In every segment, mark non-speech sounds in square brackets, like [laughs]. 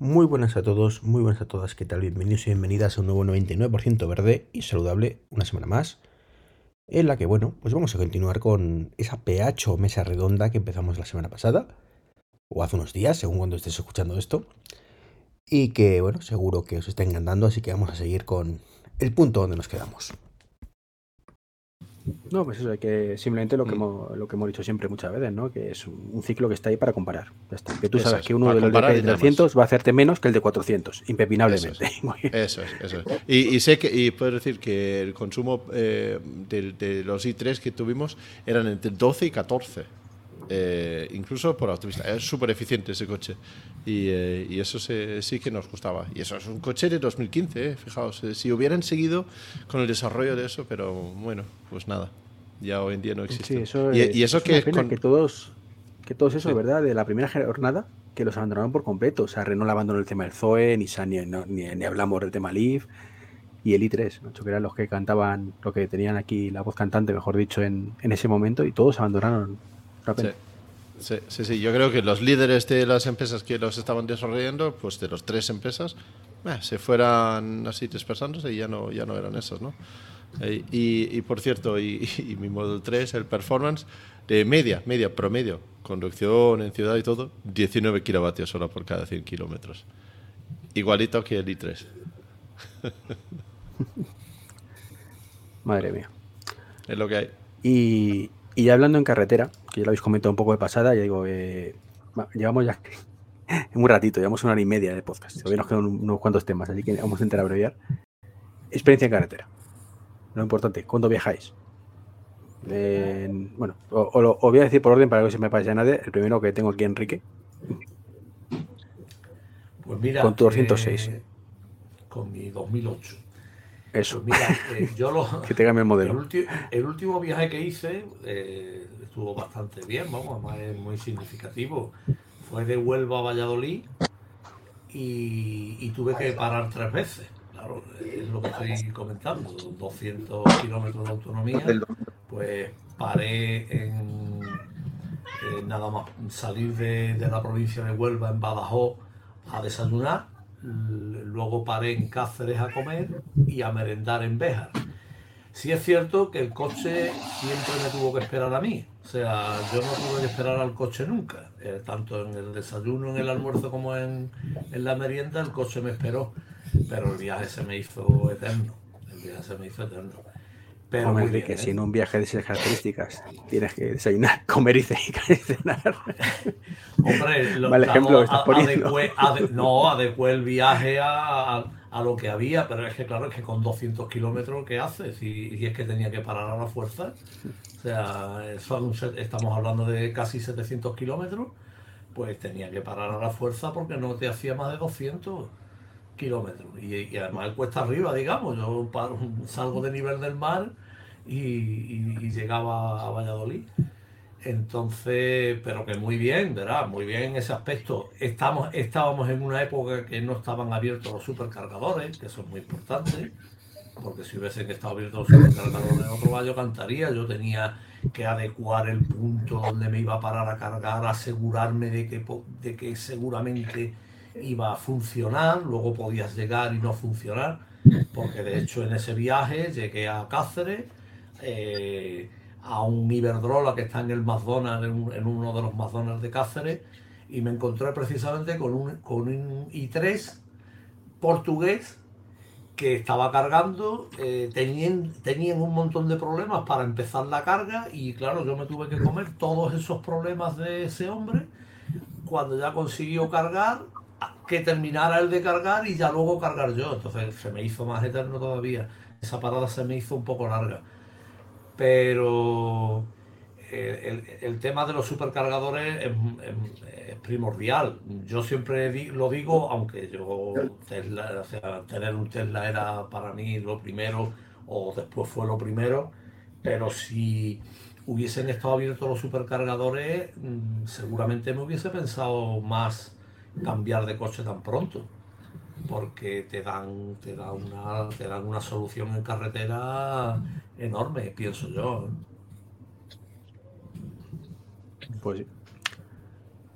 Muy buenas a todos, muy buenas a todas, ¿qué tal? Bienvenidos y bienvenidas a un nuevo 99% verde y saludable, una semana más, en la que, bueno, pues vamos a continuar con esa PH o mesa redonda que empezamos la semana pasada, o hace unos días, según cuando estés escuchando esto, y que, bueno, seguro que os está encantando, así que vamos a seguir con el punto donde nos quedamos. No, pues eso, que simplemente lo que, mm. hemos, lo que hemos dicho siempre muchas veces, ¿no? Que es un ciclo que está ahí para comparar. Que tú sabes que uno de los de 300 va a hacerte menos que el de 400, impepinablemente. [laughs] Eso es, eso es. Y, sé que, y puedo decir que el consumo eh, de, los i3 que tuvimos eran entre 12 y 14. Eh, incluso por autopista. Es súper eficiente ese coche. Y, eh, eso sí que nos gustaba. Y eso es un coche de 2015, fijaos. si hubieran seguido con el desarrollo de eso, pero bueno, pues nada. Ya hoy en día no existe. y, eso que, que todos, que todos eso, ¿verdad? De la primera jornada, que los abandonaron por completo. O sea, Renault abandonó el tema del Zoe, ni, ni, ni, hablamos del tema Leaf y el i3, que eran los que cantaban, lo que tenían aquí la voz cantante, mejor dicho, en, en ese momento, y todos abandonaron Sí. Sí, sí, yo creo que los líderes de las empresas que los estaban desarrollando, pues de las tres empresas, eh, se fueran así dispersándose y ya no, ya no eran esas, ¿no? Eh, y, por cierto, y, mi Model 3, el performance de media, media, promedio, conducción en ciudad y todo, 19 kilovatios hora por cada 100 kilómetros. Igualito que el i3. [laughs] Madre mía. Es lo que hay. Y, y ya hablando en carretera, que ya lo habéis comentado un poco de pasada, ya digo, eh, llevamos ya [laughs] un ratito, llevamos una hora y media de podcast. Todavía nos quedan unos cuantos temas, así que vamos a intentar abreviar. Experiencia en carretera. Lo importante, ¿cuándo viajáis? bueno, os voy a decir por orden para que se me pase a nadie. El primero que tengo aquí, Enrique. Pues mira, con tu 206. Eh, con mi 2008. Eso. Pues mira, eh, yo lo, [laughs] que te el modelo. El, último viaje que hice eh, estuvo bastante bien, vamos, además es muy significativo. Fue de Huelva a Valladolid y, tuve que parar tres veces. Claro, es lo que estoy comentando, 200 kilómetros de autonomía. Pues paré en, nada más salir de, de la provincia de Huelva en Badajoz a desayunar luego paré en Cáceres a comer y a merendar en Béjar. Sí es cierto que el coche siempre me tuvo que esperar a mí, o sea, yo no tuve que esperar al coche nunca, eh, tanto en el desayuno, en el almuerzo como en, en la merienda, el coche me esperó, pero el viaje se me hizo eterno, el viaje se me hizo eterno. Pero que ¿eh? si en un viaje de esas características tienes que desayunar, [laughs] [laughs] comer y cenar. Hombre, lo, ejemplo no, adecué el viaje a, lo que había, pero es que claro, es que con 200 kilómetros, ¿qué haces? Y, es que tenía que parar a la fuerza. O sea, estamos hablando de casi 700 kilómetros, pues tenía que parar a la fuerza porque no te hacía más de 200 kilómetros. Y, además cuesta arriba, digamos. Yo salgo de nivel del mar y, llegaba a Valladolid. Entonces, pero que muy bien, ¿verdad? Muy bien en ese aspecto. Estamos, estábamos en una época que no estaban abiertos los supercargadores, que eso es muy importante, porque si hubiesen estado abiertos los supercargadores en otro yo cantaría. Yo tenía que adecuar el punto donde me iba a parar a cargar, asegurarme de que, de que seguramente iba a funcionar, luego podías llegar y no funcionar, porque de hecho en ese viaje llegué a Cáceres, eh, a un Iberdrola que está en el McDonald's, en, uno de los McDonald's de Cáceres, y me encontré precisamente con un, con un i3 portugués que estaba cargando, eh, tenían, tenían un montón de problemas para empezar la carga y claro, yo me tuve que comer todos esos problemas de ese hombre. Cuando ya consiguió cargar, que terminara el de cargar y ya luego cargar yo. Entonces se me hizo más eterno todavía. Esa parada se me hizo un poco larga. Pero eh, el, tema de los supercargadores es, primordial. Yo siempre lo digo, aunque yo tener un Tesla era para mí lo primero o después fue lo primero, pero si hubiesen estado abiertos los supercargadores, mm, seguramente me hubiese pensado más cambiar de coche tan pronto porque te dan te dan una te dan una solución en carretera enorme pienso yo pues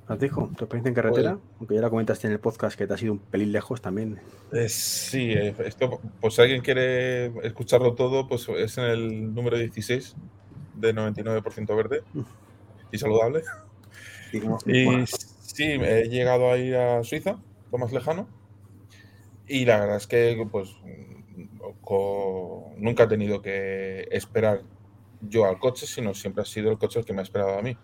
Francisco, ¿tu experiencia en carretera? Pues- Aunque ya la comentaste en el podcast que te ha sido un pelín lejos también. Eh, sí, eh, esto, pues si alguien quiere escucharlo todo, pues es en el número 16 de 99% verde y saludable. Y sí, he llegado a ir a Suiza, lo más lejano. Y la verdad es que pues nunca he tenido que esperar yo al coche, sino siempre ha sido el coche el que me ha esperado a mí.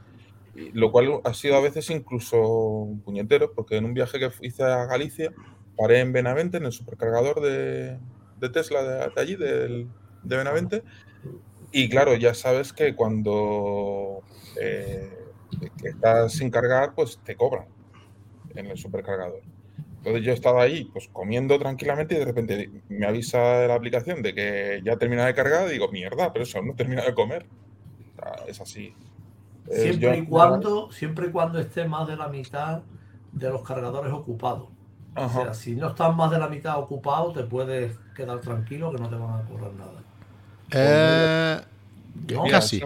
lo cual ha sido a veces incluso un puñetero, porque en un viaje que hice a Galicia, paré en Benavente, en el supercargador de, Tesla de, allí, de Benavente, y claro, ya sabes que cuando eh, estás sin cargar, pues te cobran en el supercargador. Entonces yo estaba ahí, pues comiendo tranquilamente y de repente me avisa la aplicación de que ya termina de cargar y digo, mierda, pero eso no termina de comer. es así. Siempre, y cuando, siempre y cuando esté más de la mitad de los cargadores ocupados. O sea, si no estás más de la mitad ocupado, te puedes quedar tranquilo que no te van a cobrar nada. Eh, casi.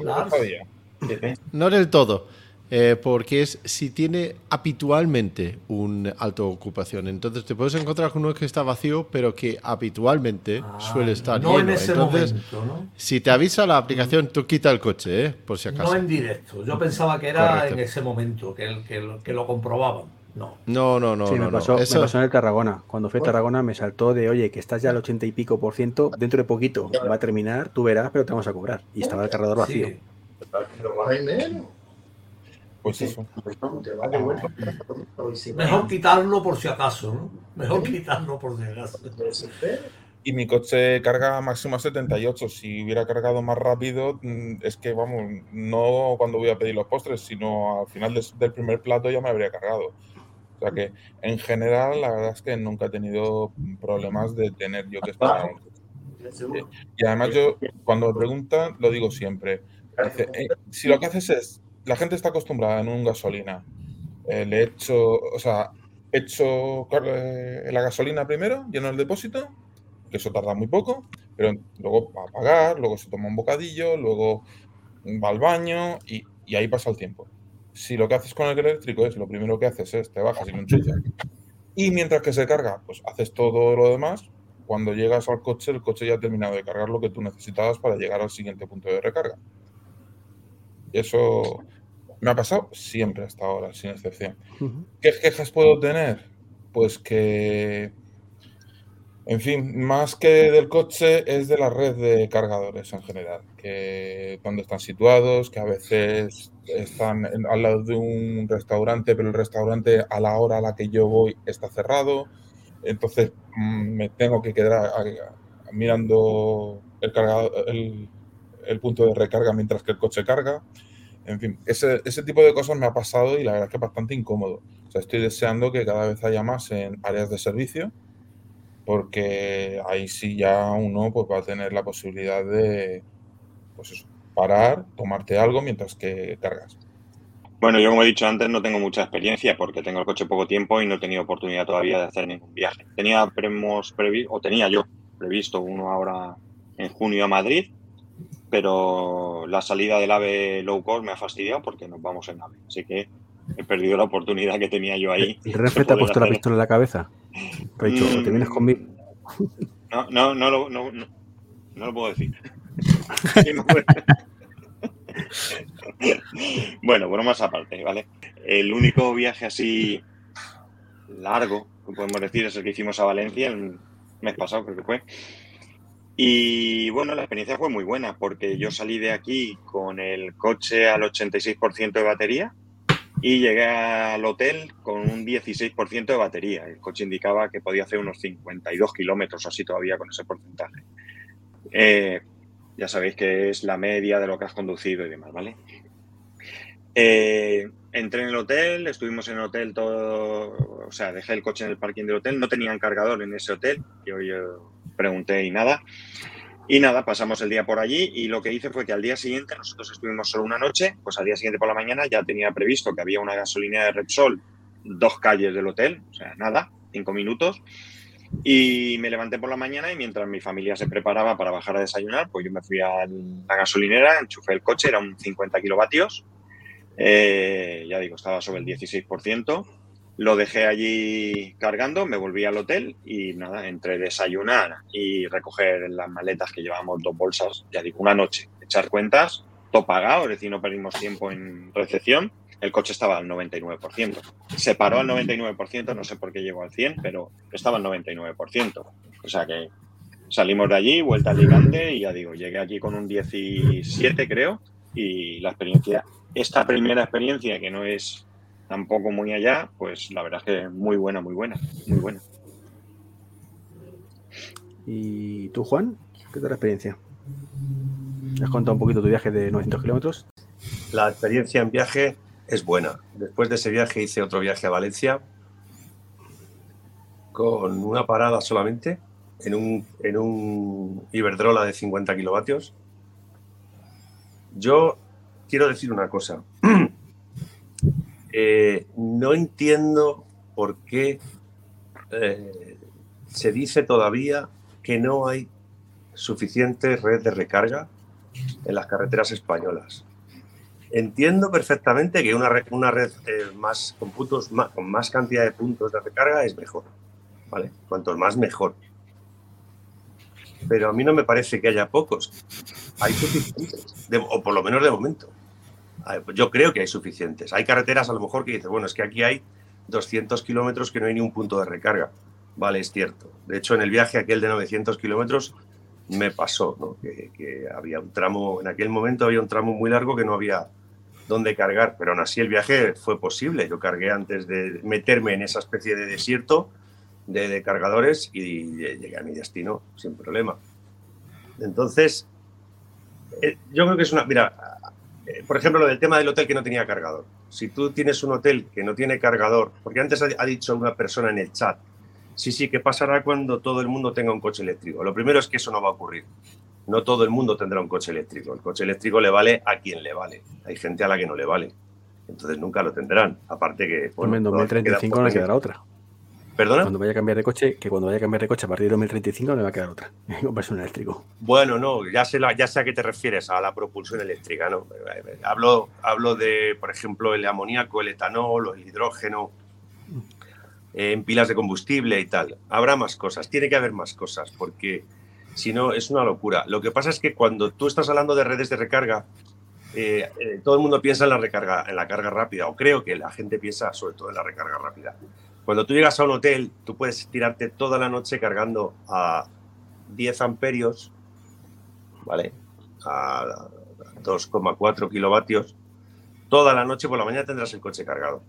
No del todo. Eh, porque es si tiene habitualmente una alta ocupación. Entonces te puedes encontrar con uno que está vacío, pero que habitualmente ah, suele estar no lleno. En ese Entonces, momento, si te avisa la aplicación, tú quita el coche, ¿eh? por si acaso. No en directo. Yo pensaba que era en ese momento, que, que, que lo comprobaban. No. No, no, no. Sí, me, pasó, me, pasó, en el Tarragona. Cuando fui a Tarragona me saltó de, oye, que estás ya al ochenta y pico por ciento, dentro de poquito va a terminar, tú verás, pero te vamos a cobrar. Y estaba el cargador vacío. Pues eso. Mejor quitarlo por si acaso, ¿no? Mejor quitarlo por si acaso. Y mi coche carga máximo a 78. Si hubiera cargado más rápido, mm, es que, vamos, no cuando voy a pedir los postres, sino al final del primer plato ya me habría cargado. O sea que, en general, la verdad es que nunca he tenido problemas de tener yo que esperar. Y además yo, cuando me preguntan, lo digo siempre. Eh, si lo que haces es la gente está acostumbrada en un gasolina. Eh, le echo, o sea, echo eh, la gasolina primero, lleno el depósito, que eso tarda muy poco, pero luego va a pagar, luego se toma un bocadillo, luego va al baño y, ahí pasa el tiempo. Si lo que haces con el eléctrico es lo primero que haces es te bajas y lo enchufas, y mientras que se carga, pues haces todo lo demás, cuando llegas al coche, el coche ya ha terminado de cargar lo que tú necesitabas para llegar al siguiente punto de recarga. Eso me ha pasado siempre hasta ahora, sin excepción. ¿Qué quejas puedo tener? Pues que, en fin, más que del coche es de la red de cargadores en general, que dónde están situados, que a veces están al lado de un restaurante, pero el restaurante a la hora a la que yo voy está cerrado, entonces mm, me tengo que quedar mirando el, cargador, el, el punto de recarga mientras que el coche carga. En fin, ese, ese, tipo de cosas me ha pasado y la verdad es que es bastante incómodo. O sea, estoy deseando que cada vez haya más en áreas de servicio, porque ahí sí ya uno pues, va a tener la posibilidad de pues parar, tomarte algo mientras que cargas. Bueno, yo como he dicho antes no tengo mucha experiencia porque tengo el coche poco tiempo y no he tenido oportunidad todavía de hacer ningún viaje. Tenía o tenía yo previsto uno ahora en junio a Madrid, pero la salida del AVE low cost me ha fastidiado porque nos vamos en AVE. Así que he perdido la oportunidad que tenía yo ahí. ¿El Renfe te ha puesto la pistola en la cabeza? ¿Te dicho, ¿te vienes mm. conmigo? No, no, no, lo, no, no, lo puedo decir. [laughs] bueno, bromas aparte, ¿vale? El único viaje así largo que podemos decir es el que hicimos a Valencia el mes pasado, creo que fue. Y bueno, la experiencia fue muy buena porque yo salí de aquí con el coche al 86% de batería y llegué al hotel con un 16% de batería. El coche indicaba que podía hacer unos 52 kilómetros así todavía con ese porcentaje. Eh, ya sabéis que es la media de lo que has conducido y demás, ¿vale? Eh, entré en el hotel, estuvimos en el hotel todo, o sea, dejé el coche en el parking del hotel, no tenían cargador en ese hotel, yo, yo pregunté y nada. Y nada, pasamos el día por allí y lo que hice fue que al día siguiente, nosotros estuvimos solo una noche, pues al día siguiente por la mañana ya tenía previsto que había una gasolina de Repsol, dos calles del hotel, o sea, nada, cinco minutos. Y me levanté por la mañana y mientras mi familia se preparaba para bajar a desayunar, pues yo me fui a la gasolinera, enchufé el coche, era un 50 kilovatios, Eh, ya digo, estaba sobre el 16%. Lo dejé allí cargando, me volví al hotel y nada, entre desayunar y recoger las maletas que llevamos dos bolsas, ya digo, una noche, echar cuentas, todo pagado, es decir, no perdimos tiempo en recepción. El coche estaba al 99%. Se paró al 99%, no sé por qué llegó al 100%, pero estaba al 99%. O sea que salimos de allí, vuelta a Alicante y ya digo, llegué aquí con un 17 creo y la experiencia, esta primera experiencia que no es tampoco muy allá, pues la verdad es que muy buena, muy buena, muy buena. ¿Y tú, Juan? ¿Qué tal la experiencia? ¿Has contado un poquito tu viaje de 900 kilómetros? La experiencia en viaje es buena. Después de ese viaje hice otro viaje a Valencia con una parada solamente en un, en un Iberdrola de 50 kilovatios. Yo quiero decir una cosa. Eh, no entiendo por qué eh, se dice todavía que no hay suficiente red de recarga en las carreteras españolas. Entiendo perfectamente que una red, una red eh, más, con, puntos, con más cantidad de puntos de recarga es mejor. ¿vale? Cuanto más mejor pero a mí no me parece que haya pocos. Hay suficientes, o por lo menos de momento. Yo creo que hay suficientes. Hay carreteras a lo mejor que dices, bueno, es que aquí hay 200 kilómetros que no hay ni un punto de recarga. Vale, es cierto. De hecho, en el viaje aquel de 900 kilómetros me pasó, ¿no? que, había un tramo, en aquel momento había un tramo muy largo que no había dónde cargar, pero aún así el viaje fue posible. Yo cargué antes de meterme en esa especie de desierto de, cargadores y llegué a mi destino sin problema. Entonces, eh, yo creo que es una... Mira, eh, por ejemplo, lo del tema del hotel que no tenía cargador. Si tú tienes un hotel que no tiene cargador, porque antes ha, dicho una persona en el chat, sí, sí, ¿qué pasará cuando todo el mundo tenga un coche eléctrico? Lo primero es que eso no va a ocurrir. No todo el mundo tendrá un coche eléctrico. El coche eléctrico le vale a quien le vale. Hay gente a la que no le vale. Entonces nunca lo tendrán. Aparte que... Bueno, en 2035 no le quedará otra. ¿Perdona? Cuando vaya a cambiar de coche, que cuando vaya a cambiar de coche a partir de 2035 me va a quedar otra. Comprarse [laughs] un eléctrico. Bueno, no, ya sé, ya sé a qué te refieres, a la propulsión eléctrica, ¿no? Hablo, hablo de, por ejemplo, el amoníaco, el etanol o el hidrógeno en pilas de combustible y tal. Habrá más cosas, tiene que haber más cosas, porque si no es una locura. Lo que pasa es que cuando tú estás hablando de redes de recarga, eh, eh, todo el mundo piensa en la recarga, en la carga rápida, o creo que la gente piensa sobre todo en la recarga rápida. Cuando tú llegas a un hotel, tú puedes tirarte toda la noche cargando a 10 amperios, ¿vale? A 2,4 kilovatios. Toda la noche por la mañana tendrás el coche cargado.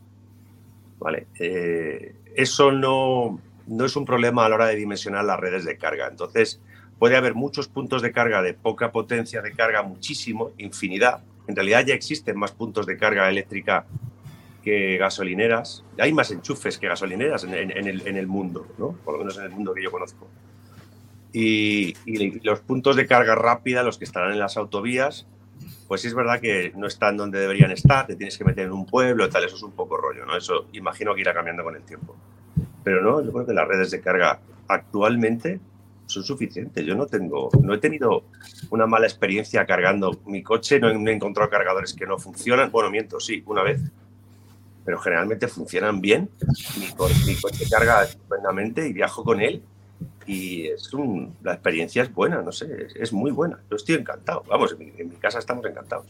¿Vale? Eh, eso no, no es un problema a la hora de dimensionar las redes de carga. Entonces, puede haber muchos puntos de carga de poca potencia de carga, muchísimo, infinidad. En realidad ya existen más puntos de carga eléctrica que gasolineras. Hay más enchufes que gasolineras en, el, mundo, ¿no? Por lo menos en el mundo que yo conozco. Y, los puntos de carga rápida, los que estarán en las autovías, pues es verdad que no están donde deberían estar, te tienes que meter en un pueblo tal, eso es un poco rollo, ¿no? Eso imagino que irá cambiando con el tiempo. Pero no, yo creo que las redes de carga actualmente son suficientes. Yo no tengo, no he tenido una mala experiencia cargando mi coche, no he, no he encontrado cargadores que no funcionan. Bueno, miento, sí, una vez pero generalmente funcionan bien. Mi, coche carga estupendamente y viajo con él y es un, la experiencia es buena, no sé, es, muy buena. Yo estoy encantado, vamos, en mi, casa estamos encantados.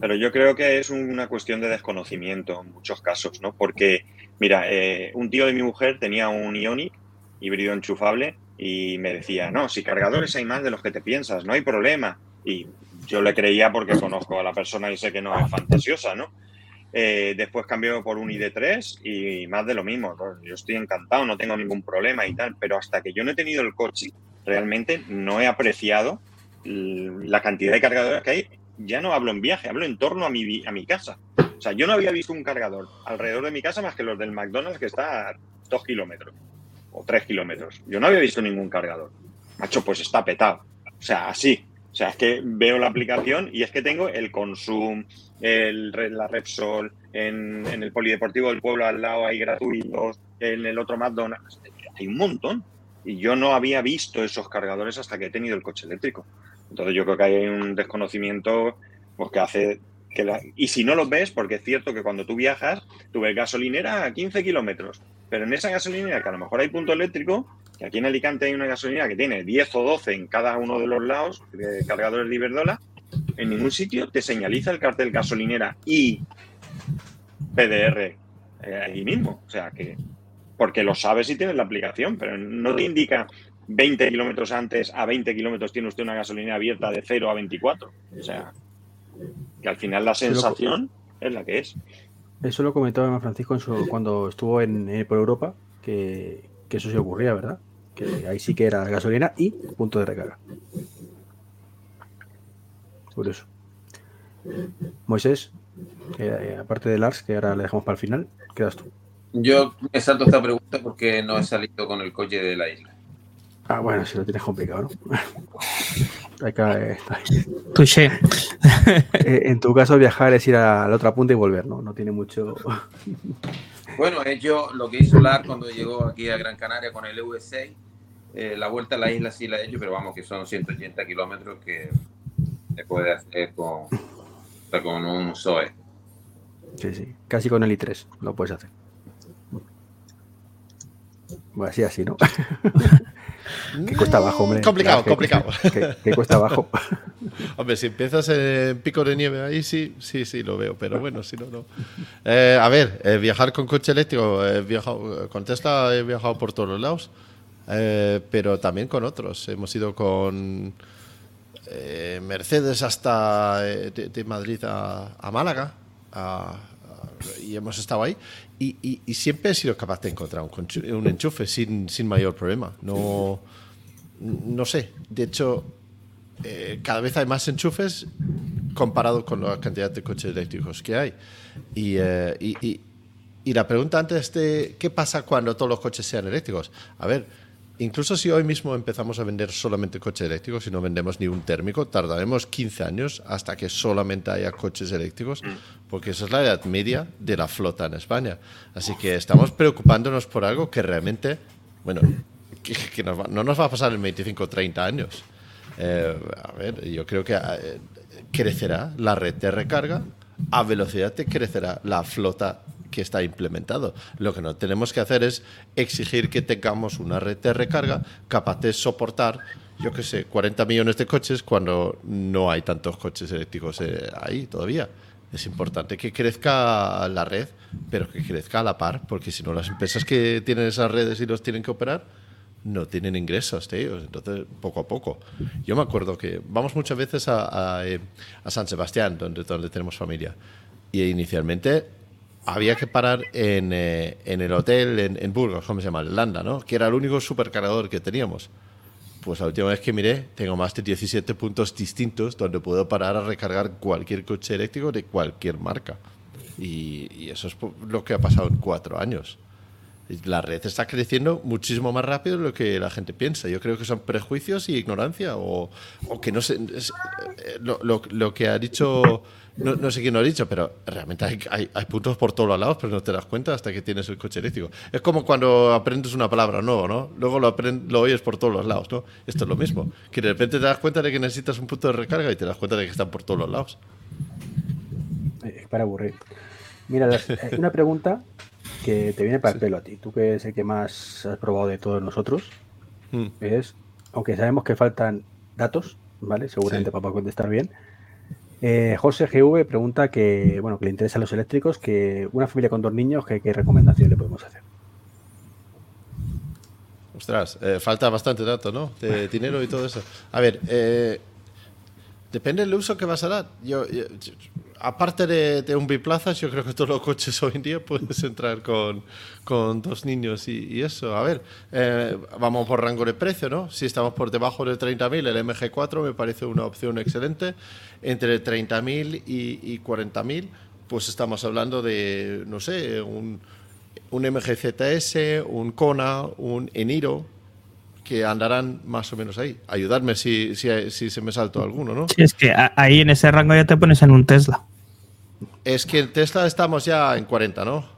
Pero yo creo que es una cuestión de desconocimiento en muchos casos, ¿no? Porque, mira, eh, un tío de mi mujer tenía un Ionic híbrido enchufable y me decía, no, si cargadores hay más de los que te piensas, no hay problema. Y yo le creía porque conozco a la persona y sé que no es fantasiosa, ¿no? Eh, después cambió por un ID3 y más de lo mismo. Yo estoy encantado, no tengo ningún problema y tal, pero hasta que yo no he tenido el coche, realmente no he apreciado la cantidad de cargadores que hay. Ya no hablo en viaje, hablo en torno a mi, a mi casa. O sea, yo no había visto un cargador alrededor de mi casa más que los del McDonald's que está a dos kilómetros o tres kilómetros. Yo no había visto ningún cargador. Macho, pues está petado. O sea, así. O sea, es que veo la aplicación y es que tengo el Consum, el, la Repsol, en, el Polideportivo del Pueblo al lado hay gratuitos, en el otro McDonald's. Hay un montón. Y yo no había visto esos cargadores hasta que he tenido el coche eléctrico. Entonces yo creo que hay un desconocimiento pues, que hace y si no los ves, porque es cierto que cuando tú viajas, tú ves gasolinera a 15 kilómetros, pero en esa gasolinera que a lo mejor hay punto eléctrico, que aquí en Alicante hay una gasolinera que tiene 10 o 12 en cada uno de los lados, de cargadores de Iberdola, en ningún sitio te señaliza el cartel gasolinera y PDR eh, ahí mismo. O sea que, porque lo sabes si tienes la aplicación, pero no te indica 20 kilómetros antes, a 20 kilómetros tiene usted una gasolinera abierta de 0 a 24. O sea, que al final la sensación es la que es. Eso lo comentaba Francisco cuando estuvo en, por Europa, que, eso se ocurría, ¿verdad? Que ahí sí que era gasolina y punto de recarga. Por eso. Moisés, eh, aparte de Lars, que ahora le dejamos para el final, quedas tú. Yo me salto esta pregunta porque no he salido con el coche de la isla. Ah, bueno, si lo tienes complicado, ¿no? [laughs] Touché. Eh, en tu caso, viajar es ir a la otra punta y volver, ¿no? No tiene mucho. [laughs] Bueno, yo lo que hizo Lar cuando llegó aquí a Gran Canaria con el USA, eh, la vuelta a la isla sí la he hecho, pero vamos, que son 180 kilómetros que se puede hacer con, con un SOE. Sí, sí, casi con el i3 lo puedes hacer. Bueno, así, así, ¿no? [laughs] que cuesta abajo, hombre. Complicado, complicado. Que, cuesta abajo. [laughs] hombre, si empiezas en pico de nieve ahí, sí, sí, sí, lo veo, pero bueno, si no, no. Eh, a ver, eh, viajar con coche eléctrico, he viajado, con Tesla he viajado por todos los lados, eh, pero también con otros. Hemos ido con Mercedes hasta de, Madrid a, Málaga y hemos estado ahí. Y, siempre he sido capaz de encontrar un, enchufe sin, sin, mayor problema. No, no sé. De hecho, eh, cada vez hay más enchufes comparado con la cantidad de coches eléctricos que hay. Y, eh, y, y la pregunta antes de qué pasa cuando todos los coches sean eléctricos. A ver, Incluso si hoy mismo empezamos a vender solamente coches eléctricos y no vendemos ni un térmico, tardaremos 15 años hasta que solamente haya coches eléctricos, mm. porque esa es la edad media de la flota en España. Así que estamos preocupándonos por algo que realmente, bueno, que, no nos va a pasar en 25 o 30 años. Eh, a ver, yo creo que eh, crecerá la red de recarga, a velocidad que crecerá la flota que está implementado. Lo que no tenemos que hacer es exigir que tengamos una red de recarga capaz de soportar, yo qué sé, 40 millones de coches cuando no hay tantos coches eléctricos eh, ahí todavía. Es importante que crezca la red, pero que crezca a la par, porque si no las empresas que tienen esas redes y los tienen que operar, no tienen ingresos tío. Entonces, poco a poco. Yo me acuerdo que vamos muchas veces a, a, eh, San Sebastián, donde, donde tenemos familia. Y inicialmente había que parar en, eh, en el hotel en, en, Burgos, ¿cómo se llama? Landa, ¿no? Que era el único supercargador que teníamos. Pues la última vez que miré, tengo más de 17 puntos distintos donde puedo parar a recargar cualquier coche eléctrico de cualquier marca. Y eso es lo que ha pasado en cuatro años. La red está creciendo muchísimo más rápido de lo que la gente piensa. Yo creo que son prejuicios y ignorancia o, o que no sé. Eh, lo, lo, que ha dicho no, sé quién lo ha dicho, pero realmente hay, hay, puntos por todos los lados, pero no te das cuenta hasta que tienes el coche eléctrico. Es como cuando aprendes una palabra nueva, ¿no? Luego lo, lo oyes por todos los lados, ¿no? Esto es lo mismo. Que de repente te das cuenta de que necesitas un punto de recarga y te das cuenta de que están por todos los lados. Es para aburrir. Mira, eh, una pregunta que te viene para el pelo a ti. Tú que es el que más has probado de todos nosotros. Hmm. Es, aunque sabemos que faltan datos, ¿vale? Seguramente para contestar bien. Eh, José GV pregunta que, bueno, que le interesan los eléctricos, que una familia con dos niños, ¿qué, recomendación le podemos hacer? Ostras, eh, falta bastante dato, ¿no? De [laughs] dinero y todo eso. A ver, eh, depende del uso que vas a dar. yo, aparte de, un biplazas, yo creo que todos los coches hoy en día puedes entrar con, con dos niños y, eso. A ver, eh, vamos por rango de precio, ¿no? Si estamos por debajo de 30.000, el MG4 me parece una opción excelente. Entre 30.000 y, y 40.000, pues estamos hablando de, no sé, un, un MG un Kona, un Eniro, que andarán más o menos ahí. Ayudarme si, si, si, se me saltó alguno, ¿no? Sí, es que ahí en ese rango ya te pones en un Tesla. Es que en Tesla estamos ya en 40, ¿no?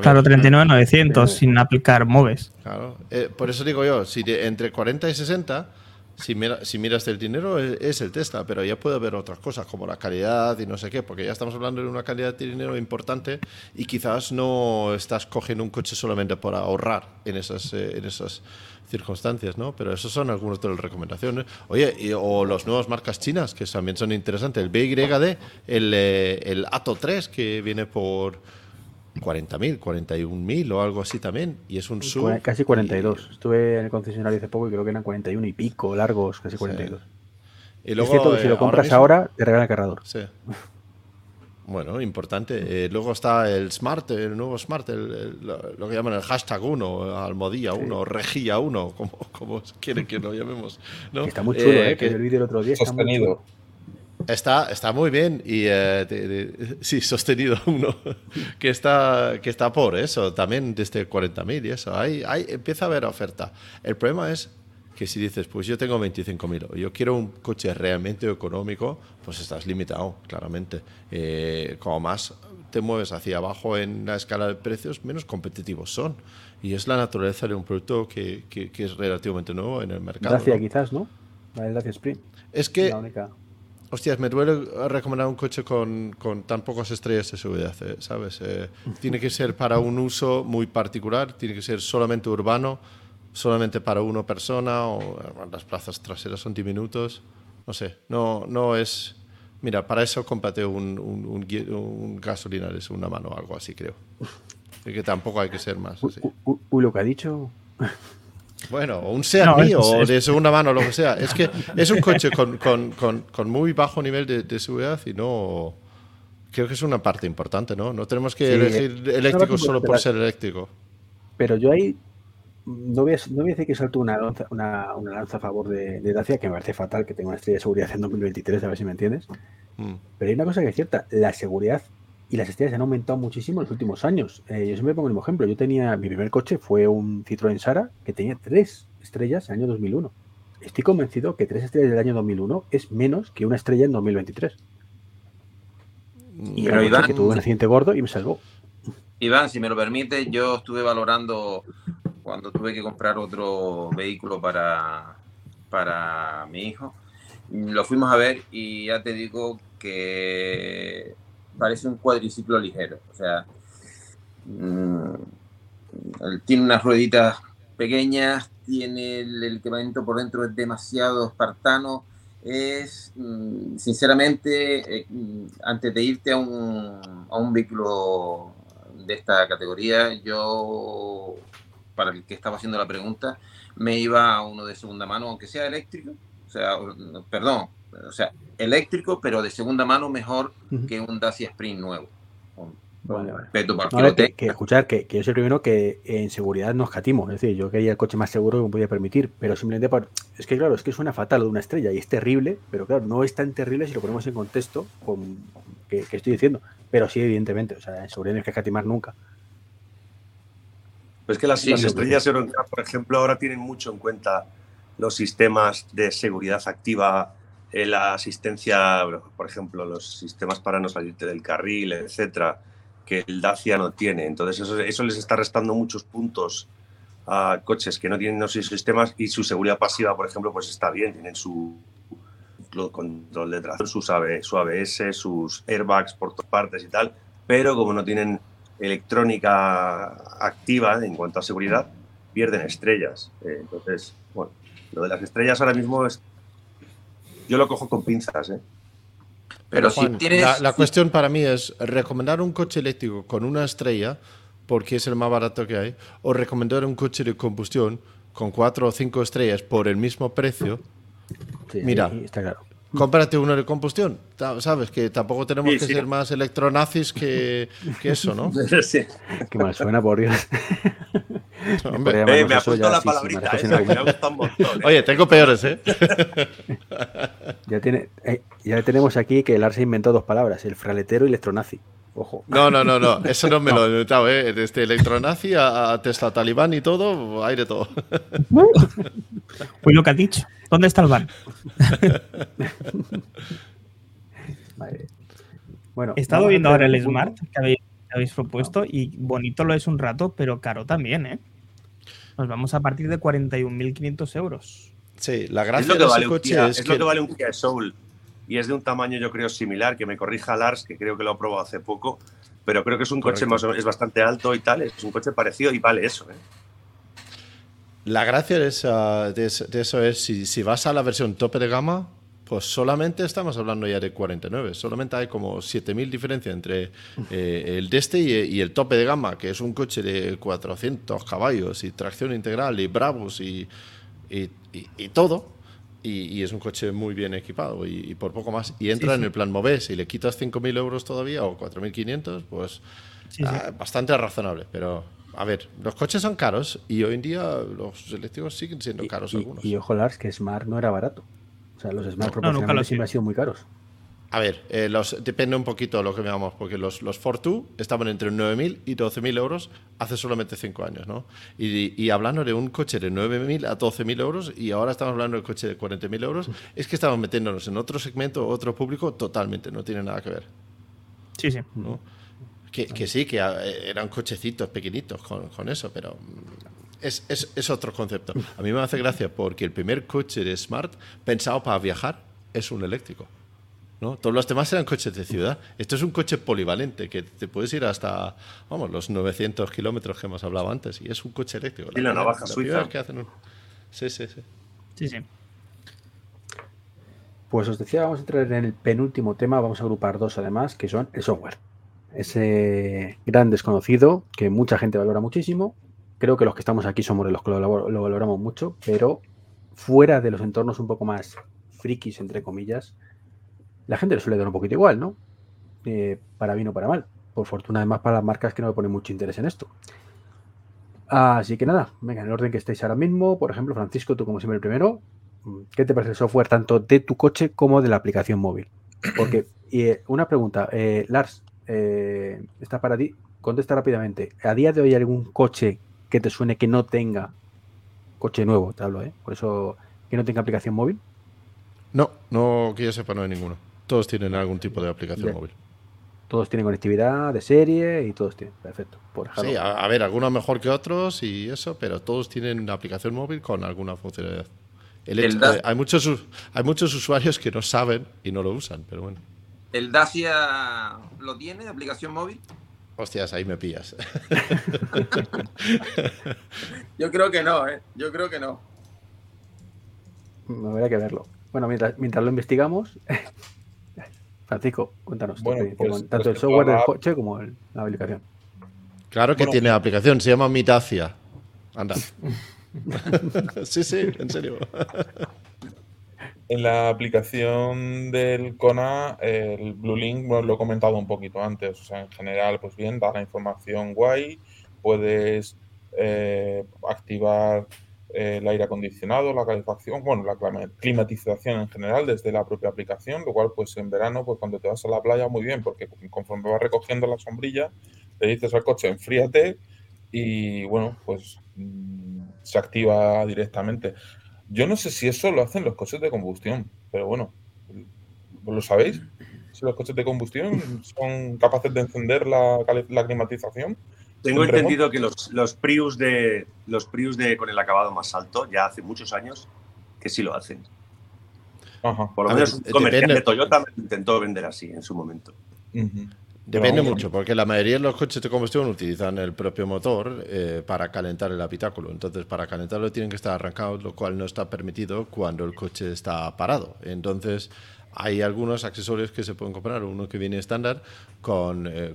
claro, 39,900 sin aplicar MOVES. Claro, eh, por eso digo yo, si entre 40 y 60, si, si miras el dinero es, el Tesla, pero ya puede haber otras cosas como la calidad y no sé qué, porque ya estamos hablando de una calidad de dinero importante y quizás no estás cogiendo un coche solamente para ahorrar en esas, eh, en esas circunstancias, ¿no? Pero esos son algunos de las recomendaciones. Oye, o las nuevas marcas chinas, que también son interesantes. El BYD, el, eh, el Ato 3, que viene por 40.000, 41.000 o algo así también. Y es un sub. Casi 42. Estuve en el concesionario hace poco y creo que eran 41 y pico largos, casi 42. Y luego, es cierto que si lo eh, compras ahora, te regala el cargador. Sí. [laughs] Bueno, importante. Eh, luego está el Smart, el nuevo Smart, lo, que llaman el hashtag 1, Almodía 1, Regía 1, como, como quieren que lo llamemos. ¿no? Está muy chulo, eh, que, el vídeo el otro día. Sostenido. Está, está muy bien y eh, sí, sostenido [laughs] uno, que está, que está por eso, también desde 40.000 y eso. Ahí, ahí empieza a haber oferta. El problema es que si dices, pues yo tengo 25.000, yo quiero un coche realmente económico, pues estás limitado, claramente. Eh, como más te mueves hacia abajo en la escala de precios, menos competitivos son. Y es la naturaleza de un producto que, que, es relativamente nuevo en el mercado. Gracias, quizás, ¿no? La Gracia Sprint. Es que... Hostias, me duele recomendar un coche con, con tan pocas estrellas de seguridad, eh, ¿sabes? Eh, tiene que ser para un uso muy particular, tiene que ser solamente urbano solamente para una persona o las plazas traseras son diminutos. No sé, no, no es... Mira, para eso cómprate un, un, un, gasolina de segunda mano o algo así, creo. [laughs] Y que tampoco hay que ser más así. Uy, lo que ha dicho... Bueno, un Seat mío o de segunda mano, lo que sea. Es que es un coche con, con, con, con muy bajo nivel de, de, seguridad y no... Creo que es una parte importante, ¿no? No tenemos que elegir eléctrico solo por ser eléctrico. Pero yo ahí no voy, a, no voy a decir que salto una lanza, una, una lanza a favor de, Dacia, que me parece fatal que tenga una estrella de seguridad en 2023, a ver si me entiendes. Mm. Pero hay una cosa que es cierta, la seguridad y las estrellas han aumentado muchísimo en los últimos años. Eh, yo siempre pongo el mismo ejemplo. Yo tenía, mi primer coche fue un Citroën Sara que tenía tres estrellas en el año 2001. Estoy convencido que tres estrellas del año 2001 es menos que una estrella en 2023. Y Pero Iván, que tuve un accidente gordo y me salvó. Iván, si me lo permite, yo estuve valorando cuando tuve que comprar otro vehículo para, para mi hijo. Lo fuimos a ver y ya te digo que parece un cuadriciclo ligero. O sea, mm, tiene unas rueditas pequeñas, tiene el equipamiento por dentro es demasiado espartano. Es, mm, sinceramente, eh, antes de irte a un, a un vehículo de esta categoría, yo para el que estaba haciendo la pregunta, me iba a uno de segunda mano, aunque sea eléctrico, o sea, perdón, o sea, eléctrico, pero de segunda mano mejor que un Dacia Sprint nuevo. que, escuchar que, yo soy el primero que en seguridad no escatimo. Es decir, yo quería el coche más seguro que me podía permitir, pero simplemente por, es que claro, es que suena fatal lo de una estrella y es terrible, pero claro, no es tan terrible si lo ponemos en contexto con que, estoy diciendo. Pero sí, evidentemente, o sea, en seguridad no hay que escatimar nunca es que las, estrellas Euroncap, por ejemplo, ahora tienen mucho en cuenta los sistemas de seguridad activa, eh, la asistencia, por ejemplo, los sistemas para no salirte del carril, etcétera, que el Dacia no tiene. Entonces, eso, les está restando muchos puntos a coches que no tienen esos sistemas y su seguridad pasiva, por ejemplo, pues está bien, tienen su control de tracción, su ABS, sus airbags por todas partes y tal, pero como no tienen electrónica activa en cuanto a seguridad, pierden estrellas. Eh, entonces, bueno, lo de las estrellas ahora mismo es. Yo lo cojo con pinzas, ¿eh? Pero, si tienes. La, cuestión para mí es recomendar un coche eléctrico con una estrella, porque es el más barato que hay, o recomendar un coche de combustión con cuatro o cinco estrellas por el mismo precio. Mira, está claro cómprate uno de combustión. Sabes que tampoco tenemos que ser más electronazis que, que eso, ¿no? [laughs] Sí. Qué mal suena, por Dios. [laughs] Hombre, eh, me ha puesto la palabrita. Eh, [laughs] me ha un montón, eh. Oye, tengo peores, ¿eh? ya, tiene, eh, ya tenemos aquí que el Arce inventó dos palabras, el fraletero y electronazi. Ojo. No, no, no, no. Eso no me [laughs] lo he inventado, ¿eh? Desde electronazi a, a Tesla talibán y todo, hay de todo. [laughs] Pues lo que ha dicho. ¿Dónde está el [laughs] van? Bueno, He estado viendo ahora el Smart que habéis, propuesto y bonito lo es un rato, pero caro también, ¿eh? Nos vamos a partir de 41.500 euros. Sí, la gracia es lo que vale coche es, lo que vale un Kia Soul y es de un tamaño yo creo similar, que me corrija Lars, que creo que lo ha probado hace poco, pero creo que es un coche más es bastante alto y tal, es un coche parecido y vale eso. ¿eh? La gracia de, eso es, si, vas a la versión tope de gama, pues solamente estamos hablando ya de 49. Solamente hay como 7.000 diferencia entre eh, el de este y, el tope de gama, que es un coche de 400 caballos y tracción integral y bravos y, y todo y, es un coche muy bien equipado y, por poco más. Y entra en el plan Moves Si le quitas 5.000 euros todavía o 4.500, pues ah, bastante razonable. Pero, a ver, los coches son caros y hoy en día los eléctricos siguen siendo caros algunos. Y ojo, Lars, que Smart no era barato. O sea, los Smart no, siempre han sido muy caros. A ver, eh, los, depende un poquito de lo que veamos, porque los, los Fortu estaban entre 9.000 y 12.000 euros hace solamente 5 años, ¿no? Y, y, hablando de un coche de 9.000 a 12.000 euros y ahora estamos hablando de un coche de 40.000 euros, es que estamos metiéndonos en otro segmento, otro público totalmente, no tiene nada que ver. Sí, sí. Que, que, sí, que eran cochecitos pequeñitos con, con eso, pero es, es, es, otro concepto. A mí me hace gracia porque el primer coche de Smart pensado para viajar es un eléctrico. ¿No? Todos los demás eran coches de ciudad. Esto es un coche polivalente que te puedes ir hasta, vamos, los 900 kilómetros que hemos hablado antes y es un coche eléctrico. Y la, navaja suiza. Que hacen Sí, sí, sí. Sí, sí. Pues os decía, vamos a entrar en el penúltimo tema, vamos a agrupar dos además, que son el software. Ese gran desconocido que mucha gente valora muchísimo. Creo que los que estamos aquí somos los que lo, lo valoramos mucho, pero fuera de los entornos un poco más frikis, entre comillas, la gente le suele dar un poquito igual, ¿no? Eh, para bien o para mal. Por fortuna, además, para las marcas que no le ponen mucho interés en esto. Así que nada, venga, en el orden que estéis ahora mismo, por ejemplo, Francisco, tú como siempre el primero, ¿qué te parece el software tanto de tu coche como de la aplicación móvil? Porque, y, eh, una pregunta, eh, Lars, está para ti, contesta rápidamente. ¿A día de hoy hay algún coche que te suene que no tenga, coche nuevo, te hablo, ¿eh? Por eso, que no tenga aplicación móvil? No, no que yo sepa, no hay ninguno. Todos tienen algún tipo de aplicación móvil. Todos tienen conectividad de serie y todos tienen. Perfecto. Por sí, a, ver, algunos mejor que otros y eso, pero todos tienen una aplicación móvil con alguna funcionalidad. hay, muchos, hay muchos usuarios que no saben y no lo usan, pero bueno. ¿El Dacia lo tiene, aplicación móvil? Hostias, ahí me pillas. [laughs] Yo creo que no, ¿eh? Yo creo que no. Me habría que verlo. Bueno, mientras, mientras lo investigamos, Francisco, cuéntanos. Bueno, pues, tanto el software del coche como la aplicación. Claro que tiene aplicación, se llama Mitacia. Anda. [laughs] sí, sí, en serio. En la aplicación del Kona, el Blue Link, bueno, lo he comentado un poquito antes. O sea, en general, pues bien, da la información guay. Puedes eh, activar el aire acondicionado, la calefacción, bueno, la climatización en general desde la propia aplicación, lo cual pues en verano, pues cuando te vas a la playa, muy bien, porque conforme vas recogiendo la sombrilla, le dices al coche, enfríate y bueno, pues mm, se activa directamente. Yo no sé si eso lo hacen los coches de combustión, pero bueno, ¿lo sabéis? Si los coches de combustión son capaces de encender la, la climatización. Tengo entendido que los, los, Prius de los Prius de con el acabado más alto ya hace muchos años que sí lo hacen. Por lo menos un comercial de Toyota intentó vender así en su momento. Depende mucho, porque la mayoría de los coches de combustión utilizan el propio motor eh, para calentar el habitáculo. Entonces, para calentarlo tienen que estar arrancados, lo cual no está permitido cuando el coche está parado. Entonces, hay algunos accesorios que se pueden comprar, uno que viene estándar con eh,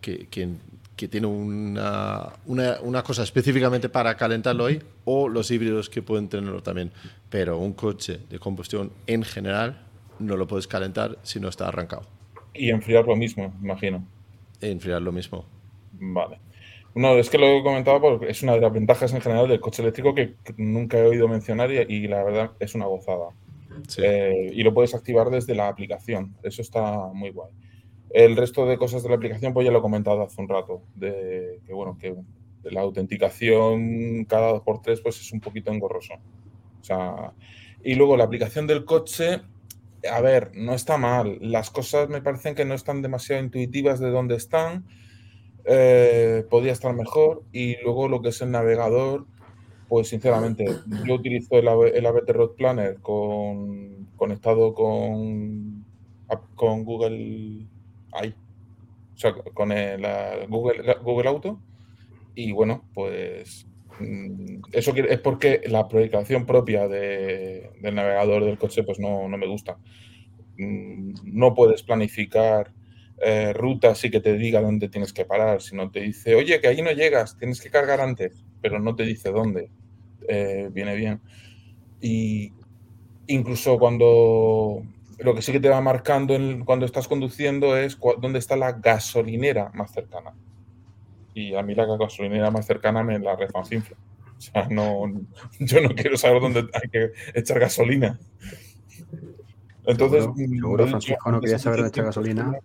que, que, que tiene una, una, cosa específicamente para calentarlo ahí, o los híbridos que pueden tenerlo también. Pero un coche de combustión en general no lo puedes calentar si no está arrancado. Y enfriar lo mismo, imagino. enfriar lo mismo. Vale. No, es que lo he comentado porque es una de las ventajas en general del coche eléctrico que nunca he oído mencionar y, la verdad es una gozada. Eh, y lo puedes activar desde la aplicación. Eso está muy guay. El resto de cosas de la aplicación, pues ya lo he comentado hace un rato, de que bueno, que la autenticación cada dos por tres, pues es un poquito engorroso. O sea, y luego la aplicación del coche, a ver, no está mal. Las cosas me parecen que no están demasiado intuitivas de dónde están. Eh, podría estar mejor. Y luego lo que es el navegador, Pues sinceramente, yo utilizo el, el ABT Road Planner con, conectado con, con Google ahí, o sea, con el, Google, Google Auto. Y bueno, pues mm, eso es porque la aplicación propia del navegador del coche pues no, no me gusta. Mm, no puedes planificar eh, rutas y que te diga dónde tienes que parar, sino te dice, oye, que ahí no llegas, tienes que cargar antes, pero no te dice dónde. Eh, viene bien. Y incluso cuando lo que sí que te va marcando cuando estás conduciendo es dónde está la gasolinera más cercana. Y a mí la gasolinera más cercana me la refancinfla. O sea, no, [laughs] yo no quiero saber dónde hay que echar gasolina. Entonces, seguro, Francisco no quería saber dónde echar gasolina.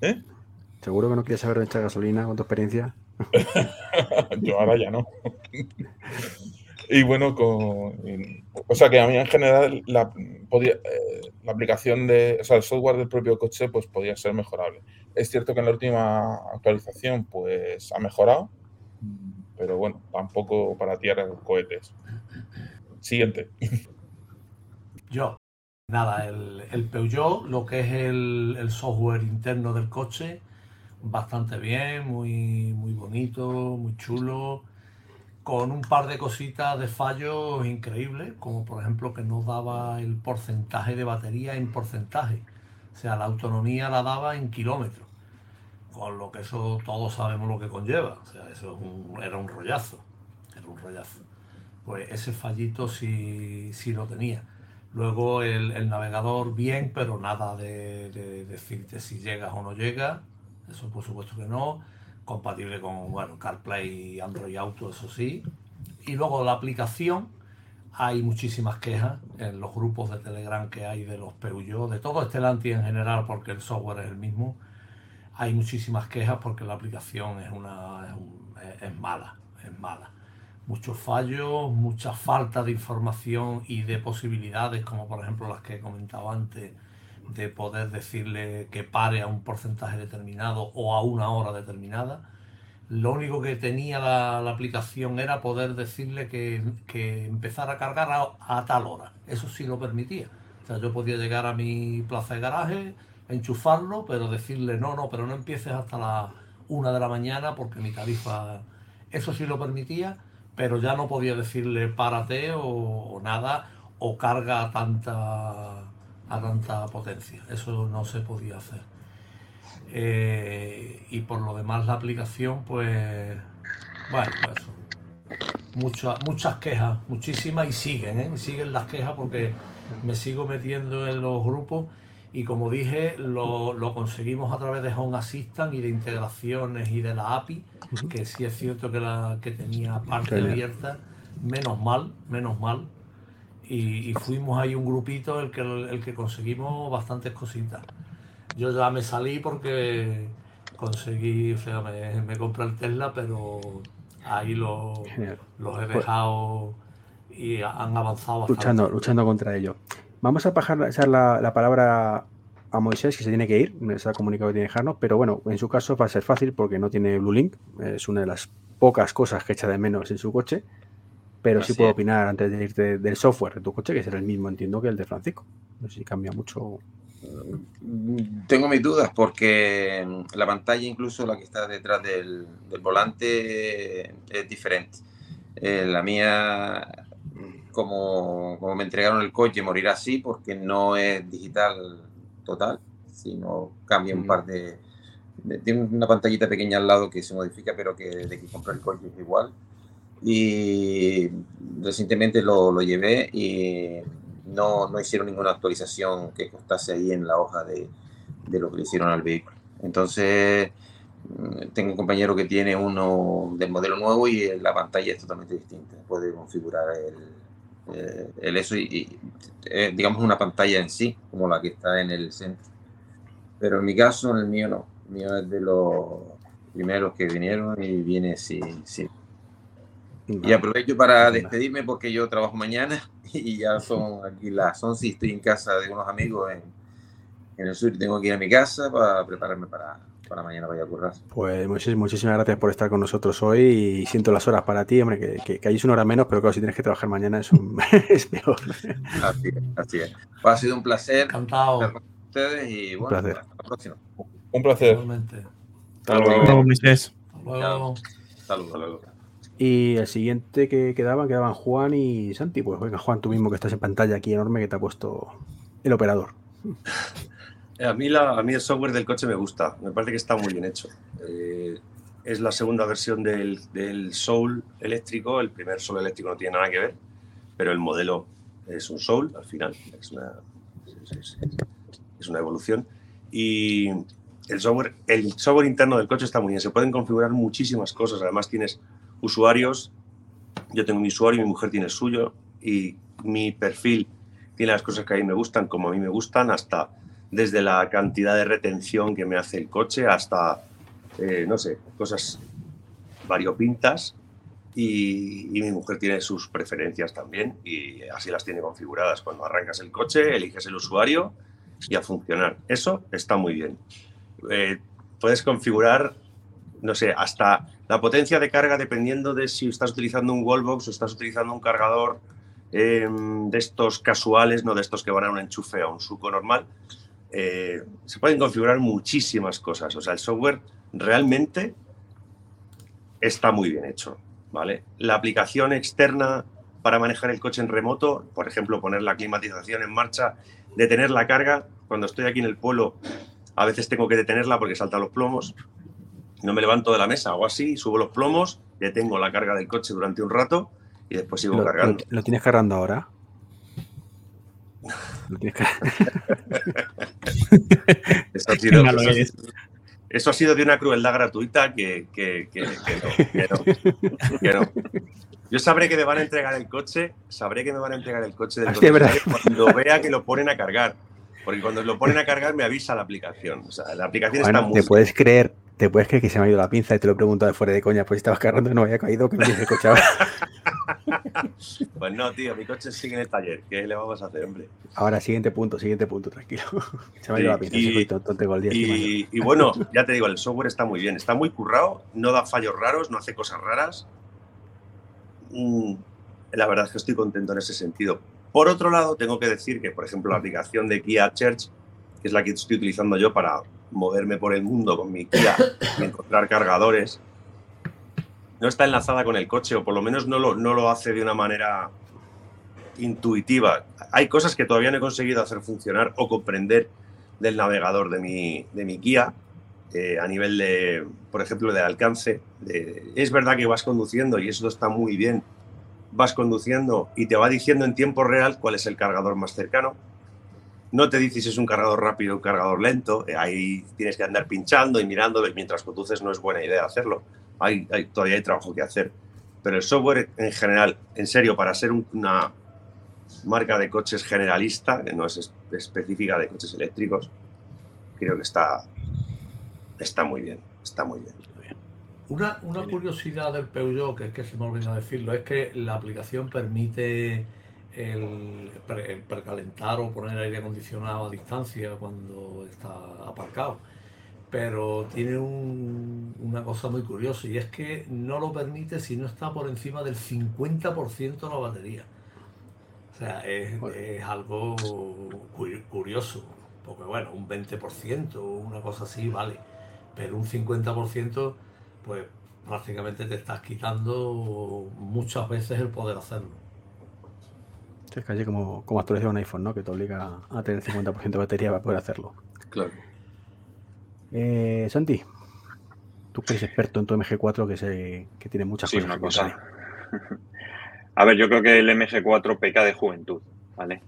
¿Eh? Seguro que no quieres saber dónde echar gasolina con tu experiencia. [laughs] Yo ahora ya no. y bueno, con, o sea que a mí en general la, podía, eh, la aplicación de, o sea, el software del propio coche pues podía ser mejorable. Es cierto que en la última actualización pues ha mejorado, pero bueno, tampoco para tierra cohetes. Siguiente. Yo. Nada, el, el Peugeot, lo que es el, el, software interno del coche, bastante bien, muy, muy bonito, muy chulo, con un par de cositas de fallos increíbles, como por ejemplo que no daba el porcentaje de batería en porcentaje, o sea, la autonomía la daba en kilómetros, con lo que eso todos sabemos lo que conlleva, o sea, eso era un rollazo, era un rollazo. Pues ese fallito sí, sí lo tenía Luego el, navegador bien, pero nada de, decirte si llegas o no llegas. Eso por supuesto que no. Compatible con bueno, CarPlay Android Auto, eso sí. Y luego la aplicación, hay muchísimas quejas en los grupos de Telegram que hay de los Peugeot, de todo este Lanti en general, porque el software es el mismo. Hay muchísimas quejas porque la aplicación es, una, es mala, es mala muchos fallos, mucha falta de información y de posibilidades, como por ejemplo las que he comentado antes, de poder decirle que pare a un porcentaje determinado o a una hora determinada. Lo único que tenía la, aplicación era poder decirle que, que empezara a cargar a, tal hora. Eso sí lo permitía. O sea, yo podía llegar a mi plaza de garaje, enchufarlo, pero decirle no, no, pero no empieces hasta las una de la mañana porque mi tarifa, eso sí lo permitía pero ya no podía decirle párate o, nada o carga tanta, a tanta potencia. Eso no se podía hacer. Eh, y por lo demás la aplicación, pues, bueno, pues muchas, muchas quejas, muchísimas y siguen, ¿eh? siguen las quejas porque me sigo metiendo en los grupos y como dije, lo, conseguimos a través de Home Assistant y de integraciones y de la API, que sí es cierto que, la, que tenía parte abierta, menos mal, menos mal. Y, fuimos ahí un grupito el que, el que conseguimos bastantes cositas. Yo ya me salí porque conseguí, o sea, me, compré el Tesla, pero ahí los he pues dejado y han avanzado bastante. Luchando, luchando contra ello. Vamos a pasar la, la, palabra a Moisés, que se tiene que ir, se ha comunicado que tiene que dejarnos, pero bueno, en su caso va a ser fácil porque no tiene Blue Link, es una de las pocas cosas que echa de menos en su coche, pero sí puedo opinar antes de irte del software de tu coche, que será el mismo, entiendo, que el de Francisco. No sé si cambia mucho. Tengo mis dudas porque la pantalla, incluso la que está detrás del, volante, es diferente. Eh, la mía como, como me entregaron el coche, morirá así porque no es digital total, sino cambia un par de, Tiene una pantallita pequeña al lado que se modifica, pero que de que comprar el coche es igual. Y recientemente lo, lo llevé y no, no, hicieron ninguna actualización que costase ahí en la hoja de, de lo que le hicieron al vehículo. Entonces, mm, tengo un compañero que tiene uno del modelo nuevo y la pantalla es totalmente distinta. Puede configurar el, eh, el eso y, eh, digamos una pantalla en sí, como la que está en el centro. Pero en mi caso, en el mío no. El mío es de los primeros que vinieron y viene sin... Y aprovecho para despedirme porque yo trabajo mañana [laughs] y ya son aquí las 11 y estoy en casa de unos amigos en, en el sur y tengo que ir a mi casa para prepararme para, para mañana vaya a currar. Pues muchísimas, gracias por estar con nosotros hoy y siento las horas para ti, hombre, que, que, hay una hora menos, pero claro, si tienes que trabajar mañana es, un, [laughs] es peor. Así es, así es. Pues ha sido un placer. Encantado. Estar con ustedes y bueno, hasta la próxima. Un placer. Hasta luego. Saludos. Saludos. Y el siguiente que quedaban, quedaban Juan y Santi. Pues venga, Juan, tú mismo que estás en pantalla aquí enorme que te ha puesto el operador. A mí, la, a mí el software del coche me gusta, me parece que está muy bien hecho. Eh, es la segunda versión del, del, Soul eléctrico, el primer Soul eléctrico no tiene nada que ver, pero el modelo es un Soul, al final es una, es, es una evolución. Y el software, el software interno del coche está muy bien, se pueden configurar muchísimas cosas, además tienes usuarios, yo tengo mi usuario, mi mujer tiene el suyo y mi perfil tiene las cosas que a mí me gustan como a mí me gustan, hasta desde la cantidad de retención que me hace el coche hasta, eh, no sé, cosas variopintas. Y, y, mi mujer tiene sus preferencias también y así las tiene configuradas. Cuando arrancas el coche, eliges el usuario y a funcionar. Eso está muy bien. Eh, puedes configurar, no sé, hasta la potencia de carga dependiendo de si estás utilizando un wallbox o estás utilizando un cargador eh, de estos casuales, no de estos que van a un enchufe o un suco normal. Eh, se pueden configurar muchísimas cosas. O sea, el software realmente está muy bien hecho. ¿vale? La aplicación externa para manejar el coche en remoto, por ejemplo, poner la climatización en marcha, detener la carga. Cuando estoy aquí en el pueblo, a veces tengo que detenerla porque saltan los plomos. No me levanto de la mesa, hago así, subo los plomos, detengo la carga del coche durante un rato y después sigo lo, cargando. ¿Lo, tienes cargando ahora? [laughs] [laughs] eso, ha sido, eso, eso, ha sido, de una crueldad gratuita que, que, que, no, que, no, Yo sabré que me van a entregar el coche, sabré que me van a entregar el coche del [laughs] Hostia, cuando vea que lo ponen a cargar. Porque cuando lo ponen a cargar me avisa la aplicación. O sea, la aplicación bueno, está muy. Te puedes creer, te puedes creer que se me ha ido la pinza y te lo he preguntado de fuera de coña, pues estabas cargando y no había caído, que me tienes el coche ahora. pues no, tío, mi coche sigue en el taller. ¿Qué le vamos a hacer, hombre? Ahora, siguiente punto, siguiente punto, tranquilo. [laughs] Se me ha ido la pinza, y, soy tonto, tengo el día. Y, y bueno, ya te digo, el software está muy bien, está muy currado, no da fallos raros, no hace cosas raras. Mm, la verdad es que estoy contento en ese sentido. Por otro lado, tengo que decir que, por ejemplo, la aplicación de Kia Church, que es la que estoy utilizando yo para moverme por el mundo con mi Kia y [coughs] encontrar cargadores, no está enlazada con el coche, o por lo menos no lo, no lo hace de una manera intuitiva. Hay cosas que todavía no he conseguido hacer funcionar o comprender del navegador de mi, de mi Kia, eh, a nivel de, por ejemplo, del alcance. De, es verdad que vas conduciendo y eso está muy bien. Vas conduciendo y te va diciendo en tiempo real cuál es el cargador más cercano. No te dice si es un cargador rápido o un cargador lento. Eh, ahí tienes que andar pinchando y mirándolo y mientras conduces no es buena idea hacerlo. Hay, todavía hay trabajo que hacer. Pero el software en general, en serio, para ser un, una marca de coches generalista, que no es específica de coches eléctricos, creo que está, está muy bien, está muy bien. Una, una curiosidad del Peugeot, que es que se me olvidó decirlo, es que la aplicación permite el, pre, el, precalentar o poner aire acondicionado a distancia cuando está aparcado. Pero tiene un, una cosa muy curiosa y es que no lo permite si no está por encima del 50% de la batería. O sea, es, es algo curioso, porque bueno, un 20%, una cosa así, vale, pero un 50%, pues prácticamente te estás quitando muchas veces el poder hacerlo. Es casi como, como actualizar un iPhone, ¿no? Que te obliga a tener 50% de batería para poder hacerlo. Claro. Eh, Santi, tú que eres experto en tu MG4 que, se, que tiene muchas sí, cosas. Una cosa. [laughs] A ver, yo creo que el MG4 peca de juventud, ¿vale?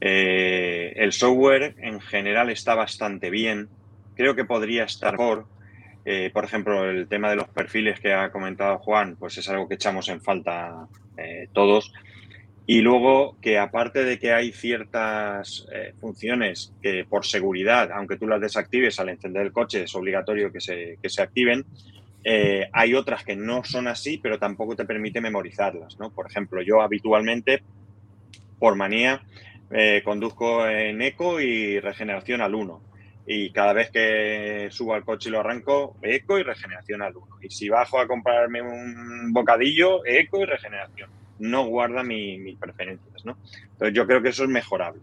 Eh, el software en general está bastante bien. Creo que podría estar mejor. Eh, por ejemplo, el tema de los perfiles que ha comentado Juan, pues es algo que echamos en falta eh, todos. Y luego que aparte de que hay ciertas eh, funciones que por seguridad, aunque tú las desactives al encender el coche, es obligatorio que se, que se activen, eh, hay otras que no son así, pero tampoco te permite memorizarlas. ¿no? Por ejemplo, yo habitualmente, por manía, eh, conduzco en eco y regeneración al 1. y cada vez que subo al coche y lo arranco, eco y regeneración al 1. Y si bajo a comprarme un bocadillo, eco y regeneración. No guarda mis preferencias, ¿no? Entonces yo creo que eso es mejorable.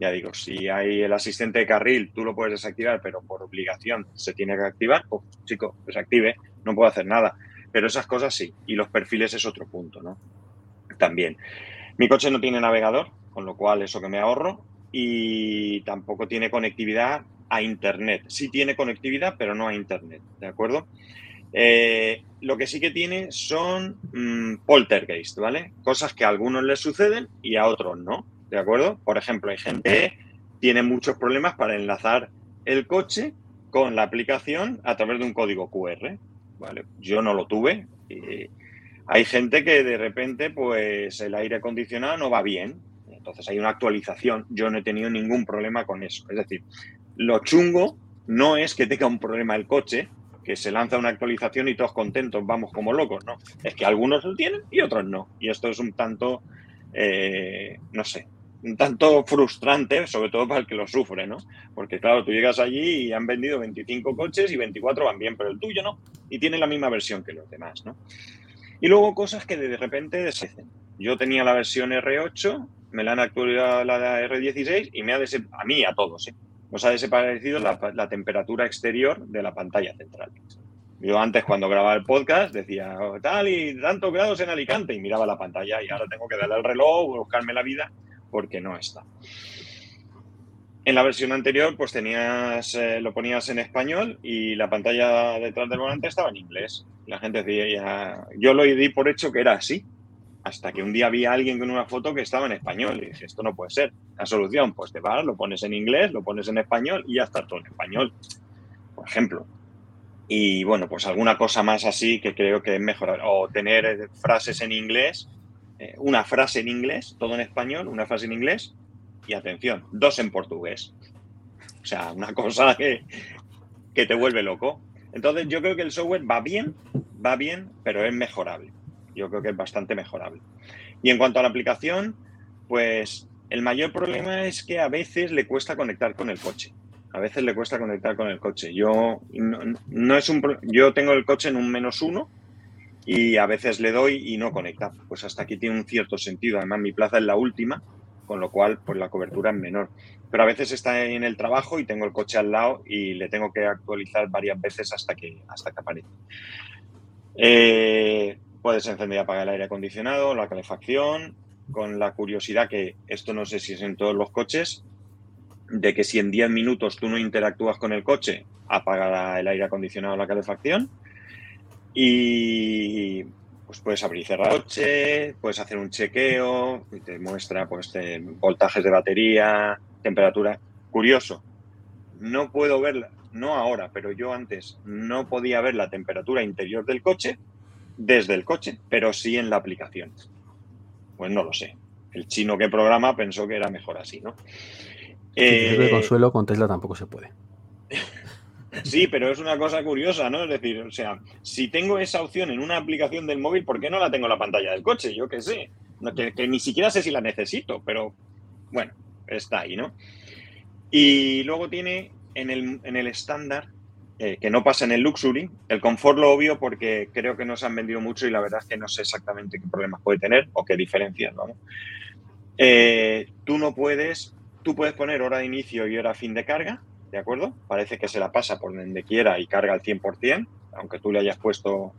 Ya digo, si hay el asistente de carril, tú lo puedes desactivar, pero por obligación se tiene que activar, pues chico, desactive, no puedo hacer nada. Pero esas cosas sí, y los perfiles es otro punto, ¿no? También. Mi coche no tiene navegador, con lo cual eso que me ahorro, y tampoco tiene conectividad a Internet. Sí tiene conectividad, pero no a Internet, ¿de acuerdo? Eh, lo que sí que tiene son mm, poltergeist, ¿vale? Cosas que a algunos les suceden y a otros no, ¿de acuerdo? Por ejemplo, hay gente que tiene muchos problemas para enlazar el coche con la aplicación a través de un código QR, ¿vale? Yo no lo tuve. hay gente que de repente, pues el aire acondicionado no va bien, entonces hay una actualización. Yo no he tenido ningún problema con eso. Es decir, lo chungo no es que tenga un problema el coche, que se lanza una actualización y todos contentos, vamos como locos, ¿no? Es que algunos lo tienen y otros no. Y esto es un tanto, eh, no sé, un tanto frustrante, sobre todo para el que lo sufre, ¿no? Porque claro, tú llegas allí y han vendido 25 coches y 24 van bien, pero el tuyo no. Y tiene la misma versión que los demás, ¿no? Y luego cosas que de repente deshacen. Yo tenía la versión R8, me la han actualizado la R16 y me ha desaparecido, a mí, a todos, ¿eh? Nos ha desaparecido la, temperatura exterior de la pantalla central. Yo antes cuando grababa el podcast decía oh, tal y tantos grados en Alicante y miraba la pantalla y ahora tengo que darle al reloj o buscarme la vida porque no está. En la versión anterior pues tenías, eh, lo ponías en español y la pantalla detrás del volante estaba en inglés. La gente decía, yo lo di por hecho que era así, hasta que un día vi a alguien con una foto que estaba en español y dije, esto no puede ser. La solución, pues te vas, lo pones en inglés, lo pones en español y ya está todo en español, por ejemplo. Y bueno, pues alguna cosa más así que creo que es mejor. O tener frases en inglés, eh, una frase en inglés, todo en español, una frase en inglés y atención, dos en portugués. O sea, una cosa que, que te vuelve loco. Entonces yo creo que el software va bien, va bien, pero es mejorable yo creo que es bastante mejorable. Y en cuanto a la aplicación, pues el mayor problema es que a veces le cuesta conectar con el coche. A veces le cuesta conectar con el coche. Yo no, es un yo tengo el coche en un menos uno y a veces le doy y no conecta. Pues hasta aquí tiene un cierto sentido. Además, mi plaza es la última, con lo cual pues la cobertura es menor. Pero a veces está en el trabajo y tengo el coche al lado y le tengo que actualizar varias veces hasta que, hasta que aparece. Eh, Puedes encender y apagar el aire acondicionado, la calefacción, con la curiosidad que esto no sé si es en todos los coches, de que si en 10 minutos tú no interactúas con el coche, apaga el aire acondicionado o la calefacción. Y pues puedes abrir y cerrar el coche, puedes hacer un chequeo, y te muestra pues voltajes de batería, temperatura. Curioso, no puedo verla, no ahora, pero yo antes no podía ver la temperatura interior del coche desde el coche, pero sí en la aplicación. Pues no lo sé. El chino que programa pensó que era mejor así, ¿no? Eh, consuelo con Tesla tampoco se puede. [laughs] Sí, pero es una cosa curiosa, ¿no? Es decir, o sea, si tengo esa opción en una aplicación del móvil, ¿por qué no la tengo en la pantalla del coche? Yo qué sé. que, ni siquiera sé si la necesito, pero bueno, está ahí, ¿no? Y luego tiene en el, en el estándar eh, que no pasa en el Luxury. El confort lo obvio porque creo que no se han vendido mucho y la verdad es que no sé exactamente qué problemas puede tener o qué diferencias. Eh, tú no puedes, tú puedes poner hora de inicio y hora fin de carga, ¿de acuerdo? Parece que se la pasa por donde quiera y carga al 100%, aunque tú le hayas puesto,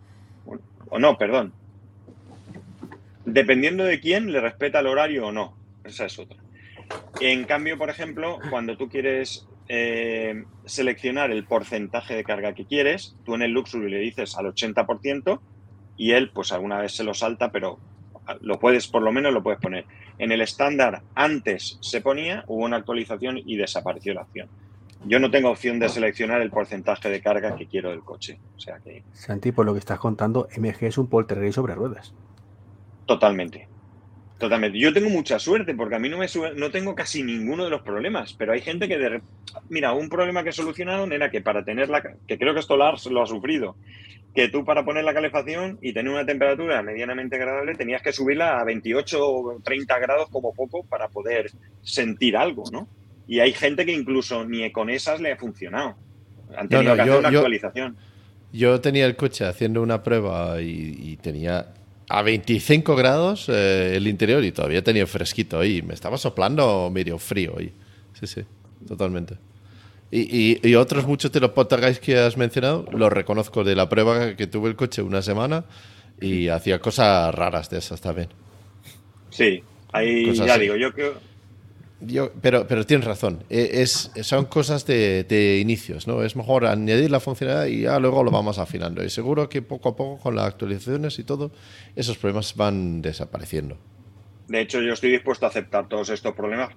o no, perdón. Dependiendo de quién le respeta el horario o no, esa es otra. En cambio, por ejemplo, cuando tú quieres eh, seleccionar el porcentaje de carga que quieres, tú en el Luxury le dices al 80% y él pues alguna vez se lo salta, pero lo puedes, por lo menos lo puedes poner. En el estándar antes se ponía, hubo una actualización y desapareció la opción. Yo no tengo opción de seleccionar el porcentaje de carga que quiero del coche. O sea que... Santi, por lo que estás contando, MG es un poltergeist sobre ruedas. Totalmente. Totalmente. Yo tengo mucha suerte porque a mí no me no tengo casi ninguno de los problemas, pero hay gente que de, mira, un problema que solucionaron era que para tener la que creo que esto Lars lo ha sufrido, que tú para poner la calefacción y tener una temperatura medianamente agradable tenías que subirla a 28 o 30 grados como poco para poder sentir algo, ¿no? Y hay gente que incluso ni con esas le ha funcionado. Han tenido que hacer una actualización. Yo tenía el coche haciendo una prueba y, tenía a 25 grados eh, el interior y todavía tenía fresquito ahí. Me estaba soplando medio frío ahí. Sí, sí, totalmente. Y, y, otros muchos de los poltergeist que has mencionado, los reconozco de la prueba que tuve el coche una semana y hacía cosas raras de esas también. Sí, ahí ya digo, yo creo pero, tienes razón. E, son cosas de, inicios, ¿no? Es mejor añadir la funcionalidad y ya luego lo vamos afinando. Y seguro que poco a poco, con las actualizaciones y todo, esos problemas van desapareciendo. De hecho, yo estoy dispuesto a aceptar todos estos problemas.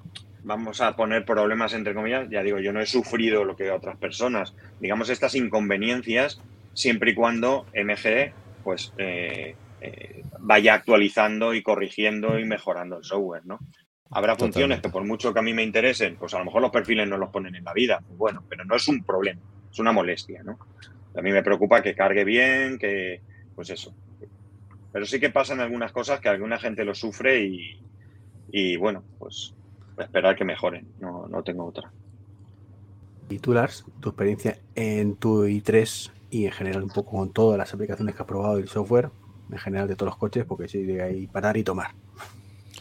Vamos a poner problemas entre comillas. Ya digo, yo no he sufrido lo que otras personas. Digamos, estas inconveniencias, siempre y cuando MG pues, eh, eh, vaya actualizando y corrigiendo y mejorando el software, ¿no? Habrá funciones que por mucho que a mí me interesen, pues a lo mejor los perfiles no los ponen en la vida. Bueno, pero no es un problema, es una molestia, ¿no? A mí me preocupa que cargue bien, que, pues eso. Pero sí que pasan algunas cosas que alguna gente lo sufre y, y bueno, pues esperar que mejoren, no, no tengo otra. Y tú, Lars, tu experiencia en tu i3 y en general un poco con todas las aplicaciones que has probado del software, en general de todos los coches, porque sí, de ahí parar y tomar.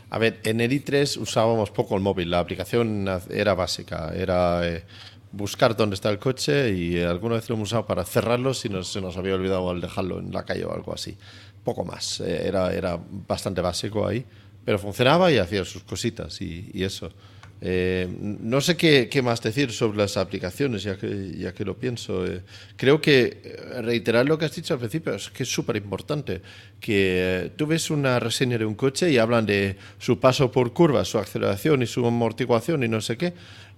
A ver, en el i3 usábamos poco el móvil, la aplicación era básica, era eh, buscar dónde está el coche y alguna vez lo hemos usado para cerrarlo si se nos había olvidado al dejarlo en la calle o algo así. Poco más, eh, era, era bastante básico ahí, pero funcionaba y hacía sus cositas y eso. Eh, no sé qué, más decir sobre las aplicaciones, ya que, ya que lo pienso. Eh, creo que eh, reiterar lo que has dicho al principio es que es súper importante. Que tú ves una reseña de un coche y hablan de su paso por curvas, su aceleración y su amortiguación y no sé qué,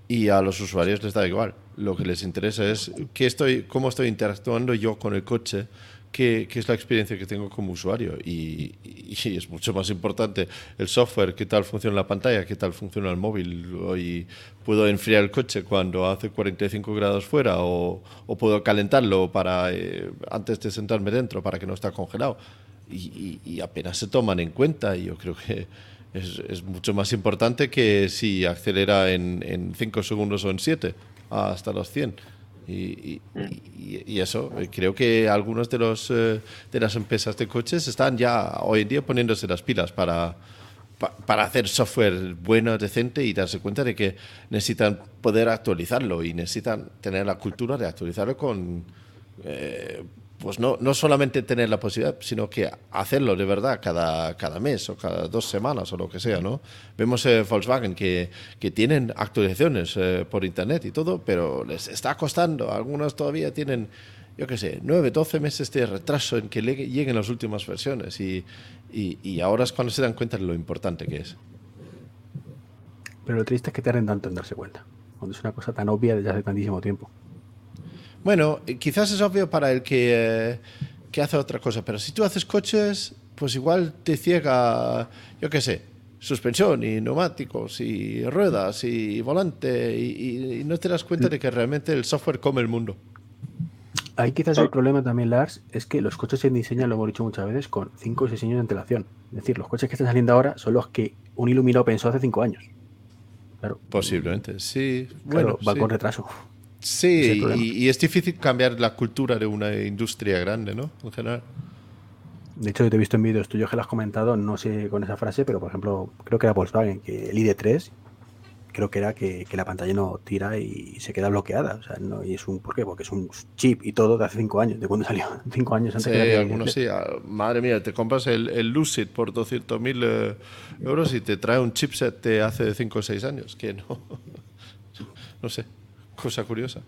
y a los usuarios les da igual. Lo que les interesa es qué estoy, cómo estoy interactuando yo con el coche qué, es la experiencia que tengo como usuario. Y, es mucho más importante el software, qué tal funciona la pantalla, qué tal funciona el móvil. Hoy puedo enfriar el coche cuando hace 45 grados fuera o, puedo calentarlo para eh, antes de sentarme dentro para que no esté congelado. Y, apenas se toman en cuenta. Y yo creo que es, mucho más importante que si acelera en 5 segundos o en 7 hasta los 100. Y, eso, eh, creo que algunos de, los, eh, de las empresas de coches están ya hoy en día poniéndose las pilas para, para hacer software bueno, decente y darse cuenta de que necesitan poder actualizarlo y necesitan tener la cultura de actualizarlo con, eh, pues no, no solamente tener la posibilidad, sino que hacerlo de verdad cada, cada mes o cada dos semanas o lo que sea, ¿no? Vemos eh, Volkswagen que, que, tienen actualizaciones eh, por internet y todo, pero les está costando. Algunos todavía tienen, yo qué sé, nueve, doce meses de retraso en que lleguen las últimas versiones y, y, y, ahora es cuando se dan cuenta de lo importante que es. Pero lo triste es que tarden tanto en darse cuenta, cuando es una cosa tan obvia desde hace tantísimo tiempo. Bueno, eh, quizás es obvio para el que, eh, que hace otra cosa, pero si tú haces coches, pues igual te ciega, yo qué sé, suspensión y neumáticos y ruedas y volante y, no te das cuenta de que realmente el software come el mundo. Ahí quizás el problema también, Lars, es que los coches se diseñan, lo hemos dicho muchas veces, con 5 o 6 años de antelación. Es decir, los coches que están saliendo ahora son los que un iluminado pensó hace 5 años. Claro. Posiblemente, sí. bueno, va con retraso. Sí, y, es difícil cambiar la cultura de una industria grande, ¿no? En general. De hecho, yo te he visto en vídeos tuyos que lo has comentado, no sé con esa frase, pero por ejemplo, creo que era Volkswagen, que el ID3 creo que era que, la pantalla no tira y se queda bloqueada. O sea, no, y es un, ¿por qué? Porque es un chip y todo de hace cinco años, de cuando salió, [laughs] cinco años antes. Sí, algunos sí. Ah, madre mía, te compras el, el Lucid por 200.000 eh, euros y te trae un chipset de hace cinco o seis años, que no, [laughs] no sé. Cosa curiosa.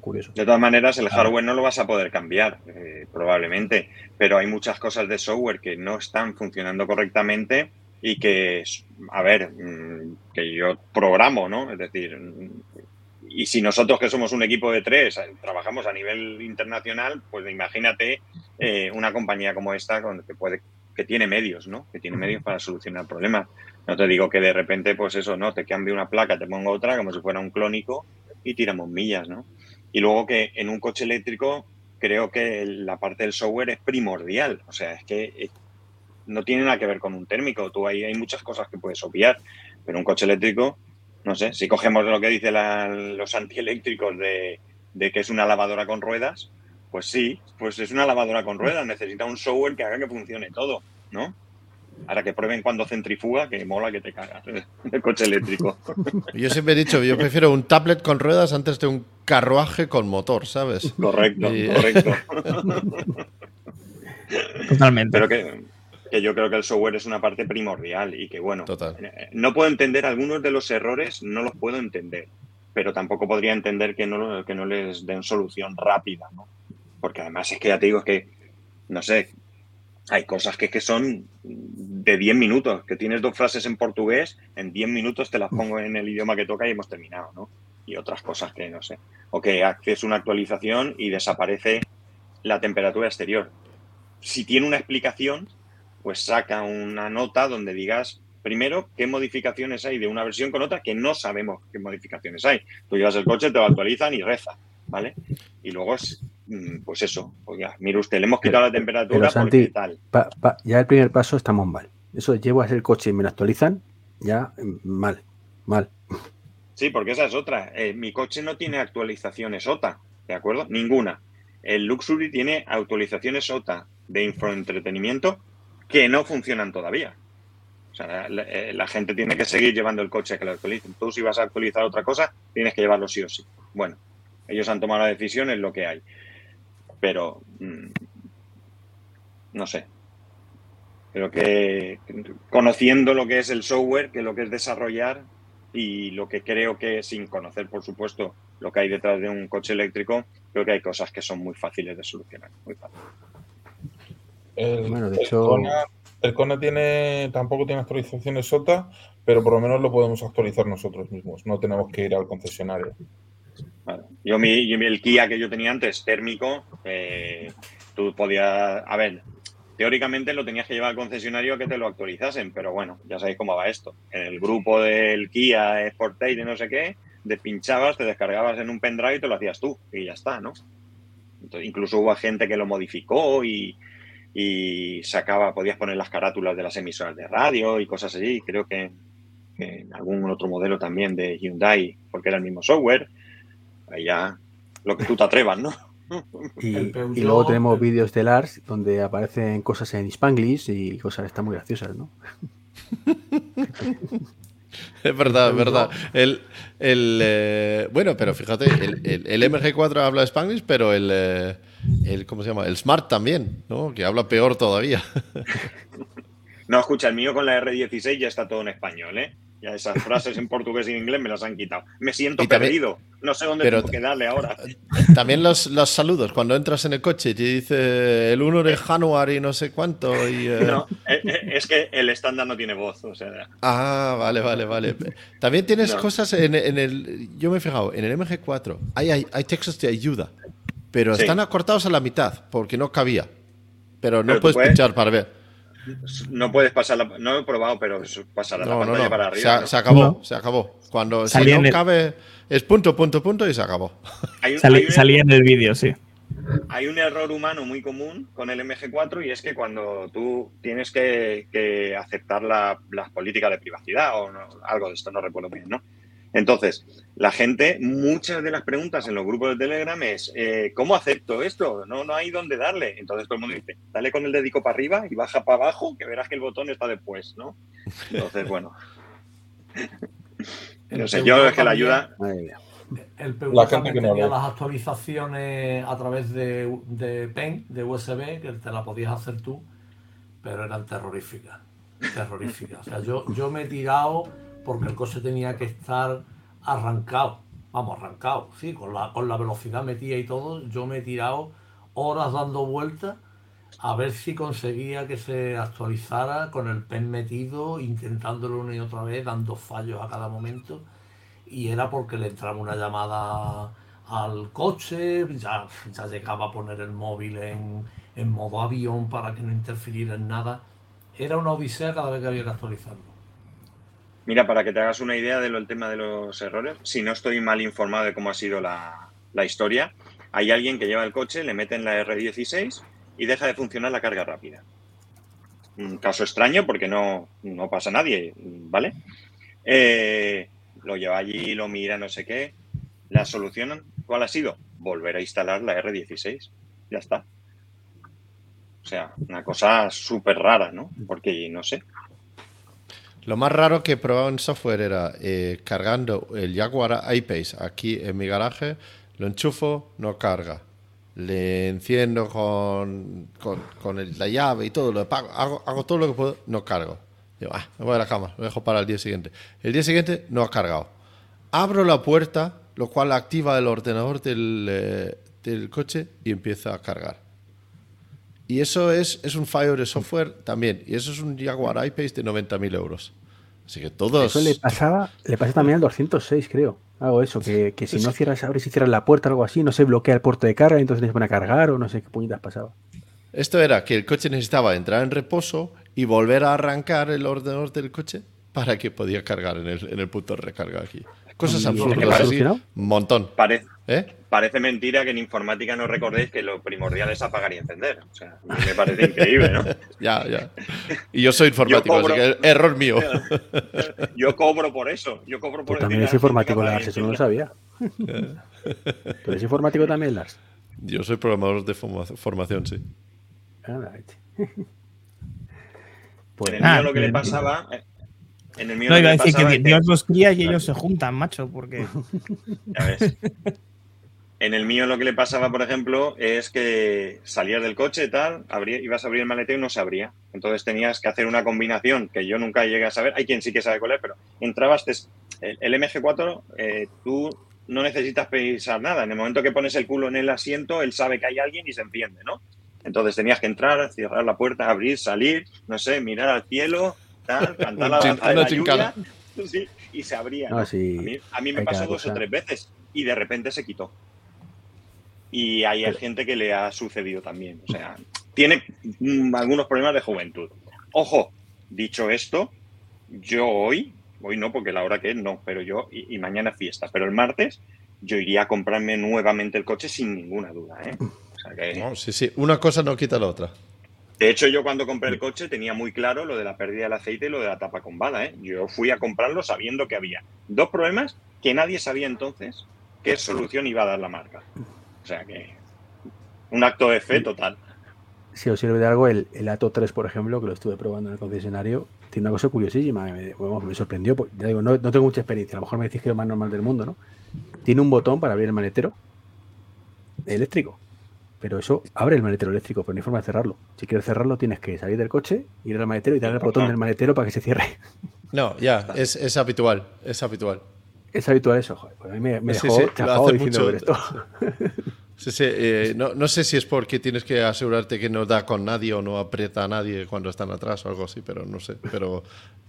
curioso. De todas maneras, el hardware no lo vas a poder cambiar, eh, probablemente, pero hay muchas cosas de software que no están funcionando correctamente y que, a ver, mm, que yo programo, ¿no? Es decir, y si nosotros que somos un equipo de tres eh, trabajamos a nivel internacional, pues imagínate eh, una compañía como esta con, que puede que tiene medios, ¿no? Que tiene medios para solucionar problemas. No te digo que de repente, pues eso, ¿no? Te cambie una placa, te pongo otra, como si fuera un clónico y tiramos millas, ¿no? Y luego que en un coche eléctrico creo que la parte del software es primordial. O sea, es que eh, no tiene nada que ver con un térmico. Tú ahí hay muchas cosas que puedes obviar, pero un coche eléctrico no sé, si cogemos lo que dicen los antieléctricos de que es una lavadora con ruedas, pues sí, pues es una lavadora con ruedas, necesita un software que haga que funcione todo, ¿no? Ahora que prueben cuando centrifuga, que mola que te cagas el coche eléctrico. [laughs] Yo siempre he dicho, yo prefiero un tablet con ruedas antes de un carruaje con motor, ¿sabes? Correcto, correcto. [laughs] Totalmente. Pero que, que, yo creo que el software es una parte primordial y que, bueno, eh, no puedo entender algunos de los errores, no los puedo entender, pero tampoco podría entender que no, que no les den solución rápida, ¿no? Porque además es que ya te digo, es que, no sé, hay cosas que, que son de 10 minutos, que tienes dos frases en portugués, en 10 minutos te las pongo en el idioma que toca y hemos terminado, ¿no? Y otras cosas que no sé. O que haces una actualización y desaparece la temperatura exterior. Si tiene una explicación, pues saca una nota donde digas, primero, qué modificaciones hay de una versión con otra que no sabemos qué modificaciones hay. Tú llevas el coche, te lo actualizan y reza, ¿vale? Y luego pues eso, oiga, mire usted, le hemos quitado la temperatura porque tal. ya el primer paso estamos mal. Eso llevo a hacer el coche y me lo actualizan, ya mm, mal, mal. Sí, porque esa es otra. Eh, mi coche no tiene actualizaciones OTA, ¿de acuerdo? Ninguna. El Luxury tiene actualizaciones OTA de infoentretenimiento que no funcionan todavía. O sea, la, eh, la, gente tiene que seguir llevando el coche a que lo actualicen. Tú si vas a actualizar otra cosa, tienes que llevarlo sí o sí. Bueno, ellos han tomado la decisión, es lo que hay pero mm, no sé. Creo que conociendo lo que es el software, que lo que es desarrollar y lo que creo que sin conocer, por supuesto, lo que hay detrás de un coche eléctrico, creo que hay cosas que son muy fáciles de solucionar. Muy fácil. El, bueno, de hecho... el Kona tiene, tampoco tiene actualizaciones SOTA, pero por lo menos lo podemos actualizar nosotros mismos. No tenemos que ir al concesionario. Yo, mi, el Kia que yo tenía antes, térmico, eh, tú podías, a ver, teóricamente lo tenías que llevar al concesionario a que te lo actualizasen, pero bueno, ya sabéis cómo va esto. En el grupo del Kia Sportage de no sé qué, despinchabas, te descargabas en un pendrive y te lo hacías tú y ya está, ¿no? incluso hubo gente que lo modificó y, y, sacaba, podías poner las carátulas de las emisoras de radio y cosas así. Creo que en algún otro modelo también de Hyundai, porque era el mismo software. Ahí ya lo que tú te atrevas, ¿no? [laughs] Y, luego tenemos vídeos de Lars donde aparecen cosas en Spanglish y cosas están muy graciosas, ¿no? [laughs] Es verdad, es verdad. El, eh, bueno, pero fíjate, el, MG4 habla Spanglish, pero el, eh, el, ¿cómo se llama? El Smart también, ¿no? Que habla peor todavía. [laughs] No, escucha, el mío con la R16 ya está todo en español, ¿eh? Ya esas frases en portugués y en inglés me las han quitado. Me siento perdido. No sé dónde tengo que darle ahora. [laughs] También los, los, saludos. Cuando entras en el coche y te dice el 1 de January no sé cuánto. Y, eh, No, eh, eh, es que el estándar no tiene voz. O sea. Ah, vale, vale, vale. También tienes cosas en, en, el. Yo me he fijado, en el MG4 hay, hay, hay textos de ayuda, pero están acortados a la mitad porque no cabía. Pero no puedes, puedes pinchar para ver. No puedes pasar la, No he probado, pero pasar la pantalla para arriba. Se, acabó, se acabó. Cuando si no cabe, es punto, punto, punto y se acabó. salía en el vídeo, sí. Hay un error humano muy común con el MG4 y es que cuando tú tienes que, aceptar las políticas de privacidad o algo de esto, no recuerdo bien, ¿no? Entonces, la gente, muchas de las preguntas en los grupos de Telegram es, eh, ¿cómo acepto esto? No, no hay dónde darle. Entonces todo el mundo dice, dale con el dedico para arriba y baja para abajo, que verás que el botón está después, ¿no? Entonces, [laughs] bueno. no sé, yo es que la ayuda... El PV tenía las actualizaciones a través de, de PEN, de USB, que te la podías hacer tú, pero eran terroríficas. Terroríficas. O sea, yo, yo me he tirado porque el coche tenía que estar arrancado, vamos, arrancado, sí, con la, con la velocidad metida y todo, yo me he tirado horas dando vueltas a ver si conseguía que se actualizara con el pen metido, intentándolo una y otra vez, dando fallos a cada momento, y era porque le entraba una llamada al coche, ya, ya llegaba a poner el móvil en, en modo avión para que no interfiriera en nada. Era una odisea cada vez que había que actualizarlo. Mira, para que te hagas una idea del tema de los errores, si no estoy mal informado de cómo ha sido la, historia, hay alguien que lleva el coche, le mete en la R16 y deja de funcionar la carga rápida. Un caso extraño porque no, pasa nadie, ¿vale? Eh, lo lleva allí, lo mira, no sé qué. La solución, ¿cuál ha sido? Volver a instalar la R16. Ya está. O sea, una cosa súper rara, ¿no? Porque no sé. Lo más raro que he probado en software era eh, cargando el Jaguar I-Pace aquí en mi garaje, lo enchufo, no carga. Le enciendo con, con, la llave y todo, lo hago, hago todo lo que puedo, no cargo. Digo, ah, me voy a la cama, lo dejo para el día siguiente. El día siguiente no ha cargado. Abro la puerta, lo cual activa el ordenador del, eh, del coche y empieza a cargar. Y eso es, es un fallo de software también. Y eso es un Jaguar I-Pace de 90.000 euros. Así que todos. Eso le pasaba, le pasa también al 206, creo. Hago eso, que, que si no cierras, abres y cierras la puerta o algo así, no se bloquea el puerto de carga, entonces van a cargar o no sé qué puñetas pasaba. Esto era que el coche necesitaba entrar en reposo y volver a arrancar el ordenador del coche para que podía cargar en el, en el punto de recarga aquí. Cosas absurdas. Un montón. Parece, ¿Eh? parece mentira que en informática no recordéis que lo primordial es apagar y encender. O sea, me parece increíble, ¿no? [laughs] ya, ya. Y yo soy informático, así que error mío. [laughs] yo cobro por eso. Yo cobro por pues También es informático, Lars, eso no lo sabía. ¿Pero [laughs] es informático también, Lars? Yo soy programador de formación, sí. Pues, en el mío lo que le pasaba. Eh, en el mío no, iba a decir que Dios los cría y ellos se juntan, macho, porque. Ya ves. En el mío lo que le pasaba, por ejemplo, es que salías del coche y tal, ibas a abrir el maletero y no se abría. Entonces tenías que hacer una combinación que yo nunca llegué a saber. Hay quien sí que sabe cuál es, pero entrabas, el, MG4, eh, tú no necesitas pensar nada. En el momento que pones el culo en el asiento, él sabe que hay alguien y se enciende, ¿no? Entonces tenías que entrar, cerrar la puerta, abrir, salir, no sé, mirar al cielo, tal, cantar la [laughs] de la lluvia, [laughs] sí, y se abría. a, mí, me pasó dos o tres veces y de repente se quitó. Y hay gente que le ha sucedido también. O sea, tiene mm, algunos problemas de juventud. Ojo, dicho esto, yo hoy, hoy no, porque la hora que es no, pero yo, y, y mañana fiesta, pero el martes yo iría a comprarme nuevamente el coche sin ninguna duda. ¿eh? sí, sí, una cosa no quita la otra. De hecho, yo cuando compré el coche tenía muy claro lo de la pérdida del aceite y lo de la tapa con bala. ¿eh? Yo fui a comprarlo sabiendo que había dos problemas que nadie sabía entonces qué solución iba a dar la marca. O sea que un acto de fe total. Si os sirve de algo, el, el Ato 3, por ejemplo, que lo estuve probando en el concesionario, tiene una cosa curiosísima, me, me sorprendió. Ya digo, no, no, tengo mucha experiencia, a lo mejor me decís que es lo más normal del mundo, ¿no? Tiene un botón para abrir el maletero eléctrico. Pero eso abre el maletero eléctrico, pero no hay forma de cerrarlo. Si quieres cerrarlo, tienes que salir del coche, ir al maletero y darle el botón del maletero para que se cierre. No, ya, es, habitual, es habitual. Es habitual eso, joder. Pues a mí me, me dejó diciendo esto. [laughs] Sí, sí, eh, no, no, sé si es porque tienes que asegurarte que no da con nadie o no aprieta a nadie cuando están atrás o algo así, pero no sé. Pero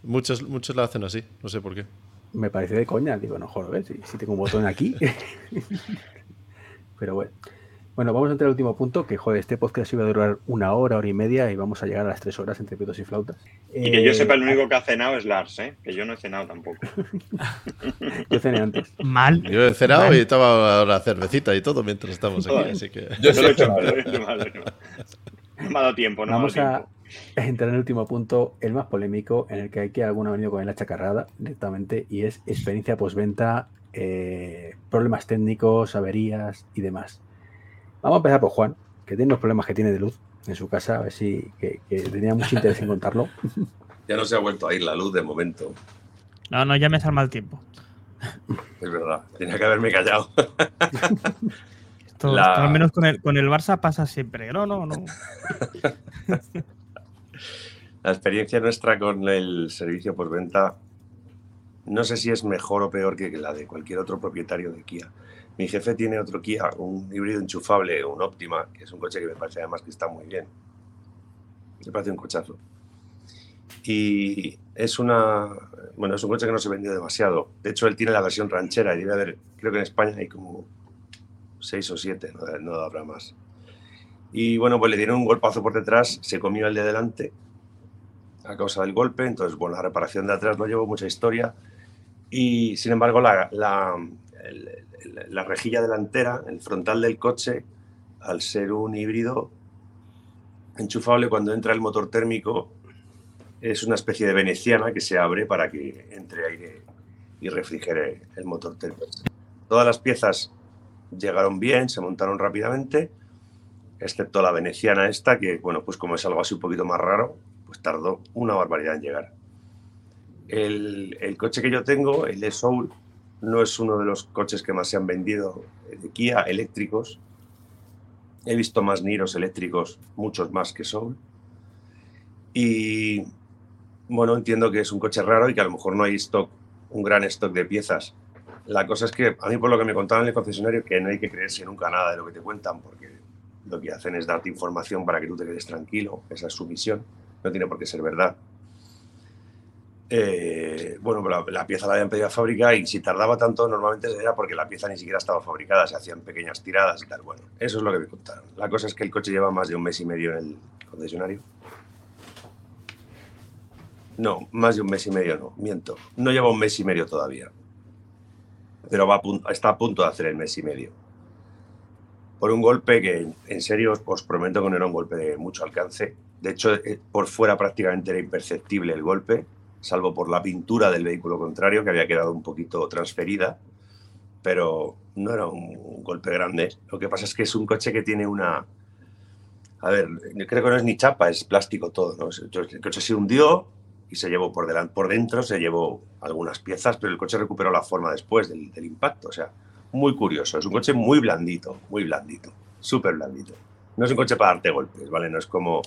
muchos, muchos lo hacen así, no sé por qué. Me parece de coña, digo, no joder, si, si tengo un botón aquí. [laughs] pero bueno. Bueno, vamos a entrar al último punto, que joder, este podcast iba a durar una hora, hora y media y vamos a llegar a las tres horas entre pitos y flautas. Y que yo sepa, el único eh, que ha cenado es Lars, ¿eh? Que yo no he cenado tampoco. [laughs] yo cené antes. Mal. Yo he cenado y estaba la cervecita y todo mientras estamos aquí, así que... Yo lo he hecho mal, lo he hecho mal. No me ha dado tiempo, no Vamos me ha dado a entrar en el último punto, el más polémico, en el que hay que alguno ha venido con la chacarrada directamente, y es experiencia postventa, eh, problemas técnicos, averías y demás. Vamos a empezar por Juan, que tiene los problemas que tiene de luz en su casa, a ver si que, tenía mucho interés en contarlo. Ya no se ha vuelto a ir la luz de momento. No, no, ya me sale mal tiempo. Es verdad, tenía que haberme callado. Esto, al menos con el, con el Barça pasa siempre. No, no, no. La experiencia nuestra con el servicio por venta no sé si es mejor o peor que la de cualquier otro propietario de Kia. Mi jefe tiene otro Kia, un híbrido enchufable, un Optima, que es un coche que me parece además que está muy bien. Me parece un cochazo. Y es una. Bueno, es un coche que no se vendió demasiado. De hecho, él tiene la versión ranchera y debe haber. Creo que en España hay como seis o siete, no, no habrá más. Y bueno, pues le dieron un golpazo por detrás, se comió el de delante a causa del golpe. Entonces, bueno, la reparación de atrás no llevó mucha historia. Y sin embargo, la, la, la rejilla delantera, el frontal del coche, al ser un híbrido enchufable cuando entra el motor térmico, es una especie de veneciana que se abre para que entre aire y refrigere el motor TPS. Todas las piezas llegaron bien, se montaron rápidamente, excepto la veneciana esta, que bueno, pues como es algo así un poquito más raro, pues tardó una barbaridad en llegar. El, el coche que yo tengo, el Soul, no es uno de los coches que más se han vendido de Kia eléctricos. He visto más Niros eléctricos, muchos más que Soul. Y bueno, entiendo que es un coche raro y que a lo mejor no hay stock, un gran stock de piezas. La cosa es que a mí por lo que me contaban en el concesionario que no hay que creerse nunca nada de lo que te cuentan porque lo que hacen es darte información para que tú te quedes tranquilo, esa es su misión, no tiene por qué ser verdad. Eh, bueno, la, pieza la habían pedido a fábrica y si tardaba tanto normalmente era porque la pieza ni siquiera estaba fabricada, se hacían pequeñas tiradas y tal. Bueno, eso es lo que me contaron. La cosa es que el coche lleva más de un mes y medio en el concesionario. No, más de un mes y medio no, miento. No lleva un mes y medio todavía. Pero va está a punto de hacer el mes y medio. Por un golpe que, en serio, os prometo que no era un golpe de mucho alcance. De hecho, eh, por fuera prácticamente era imperceptible el golpe salvo por la pintura del vehículo contrario, que había quedado un poquito transferida, pero no era un golpe grande. Lo que pasa es que es un coche que tiene una... A ver, creo que no es ni chapa, es plástico todo. El coche se hundió y se llevó por, delante, por dentro, se llevó algunas piezas, pero el coche recuperó la forma después del, del impacto. O sea, muy curioso. Es un coche muy blandito, muy blandito, súper blandito. No es un coche para darte golpes, ¿vale? No es como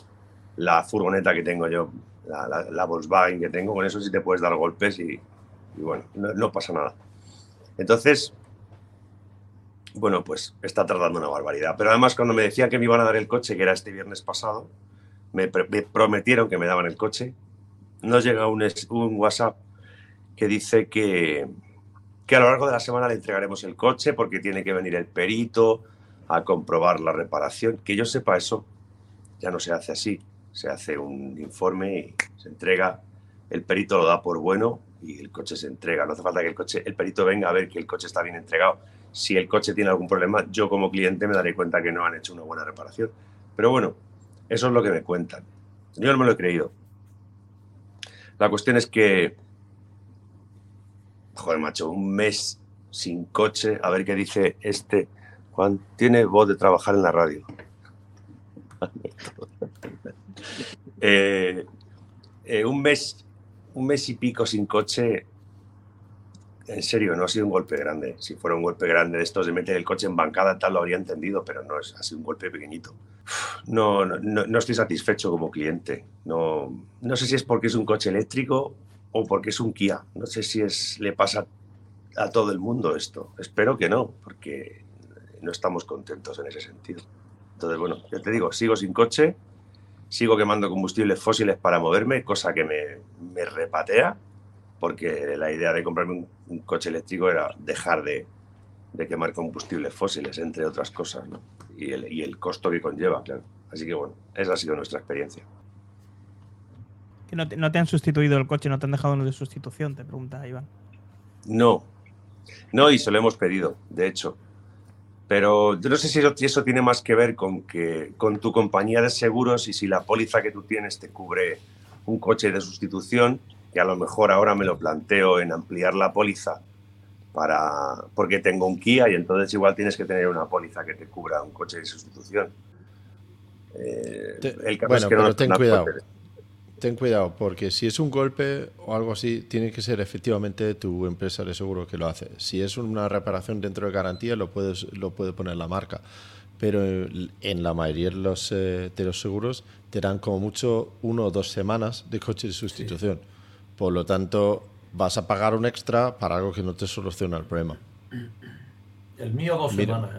la furgoneta que tengo yo la, Volkswagen que tengo, con eso sí te puedes dar golpes y, bueno, no, pasa nada. Entonces, bueno, pues está tardando una barbaridad. Pero además cuando me decían que me iban a dar el coche, que era este viernes pasado, me, prometieron que me daban el coche. Nos llega un, un WhatsApp que dice que, que a lo largo de la semana le entregaremos el coche porque tiene que venir el perito a comprobar la reparación. Que yo sepa eso, ya no se hace así se hace un informe y se entrega, el perito lo da por bueno y el coche se entrega. No hace falta que el, coche, el perito venga a ver que el coche está bien entregado. Si el coche tiene algún problema, yo como cliente me daré cuenta que no han hecho una buena reparación. Pero bueno, eso es lo que me cuentan. Yo no me lo he creído. La cuestión es que, joder, macho, un mes sin coche, a ver qué dice este. Juan tiene voz de trabajar en la radio. [laughs] Eh, eh, un, mes, un mes y pico sin coche, en serio, no ha sido un golpe grande. Si fuera un golpe grande de estos de meter el coche en bancada, tal, lo habría entendido, pero no es, ha sido un golpe pequeñito. No, no, no estoy satisfecho como cliente. No, no sé si es porque es un coche eléctrico o porque es un Kia. No sé si es, le pasa a todo el mundo esto. Espero que no, porque no estamos contentos en ese sentido. Entonces, bueno, ya te digo, sigo sin coche, sigo quemando combustibles fósiles para moverme, cosa que me, repatea, porque la idea de comprarme un, coche eléctrico era dejar de, quemar combustibles fósiles, entre otras cosas, ¿no? y, el, costo que conlleva, claro. Así que bueno, esa ha sido nuestra experiencia. Que no te, han sustituido el coche, no te han dejado uno de sustitución, te pregunta Iván. No, no, y se lo hemos pedido, de hecho. Pero yo no sé si eso, tiene más que ver con, que, con tu compañía de seguros y si la póliza que tú tienes te cubre un coche de sustitución, que a lo mejor ahora me lo planteo en ampliar la póliza para, porque tengo un Kia y entonces igual tienes que tener una póliza que te cubra un coche de sustitución. Eh, el caso es que no ten cuidado ten cuidado, porque si es un golpe o algo así, tiene que ser efectivamente tu empresa de seguro que lo hace. Si es una reparación dentro de garantía, lo, puedes, lo puede poner la marca. Pero en la mayoría de los, eh, de los seguros te dan como mucho uno o dos semanas de coche de sustitución. Por lo tanto, vas a pagar un extra para algo que no te soluciona el problema. El mío dos semanas.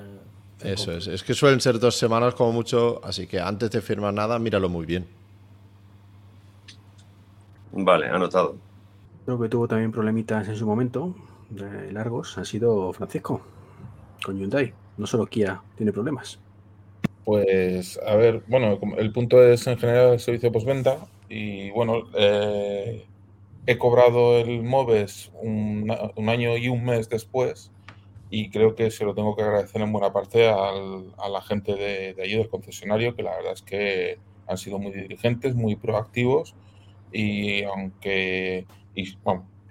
Eh, eso es. Es que suelen ser dos semanas como mucho, así que antes de firmar nada, míralo muy bien. Vale, anotado. Creo que tuvo también problemitas en su momento, largos, ha sido Francisco, con Hyundai. No solo Kia tiene problemas. Pues, a ver, bueno, el punto es en general el servicio postventa y bueno, eh, he cobrado el MOVES un, año y un mes después y creo que se lo tengo que agradecer en buena parte al, a la gente de, de allí del concesionario, que la verdad es que han sido muy diligentes, muy proactivos y aunque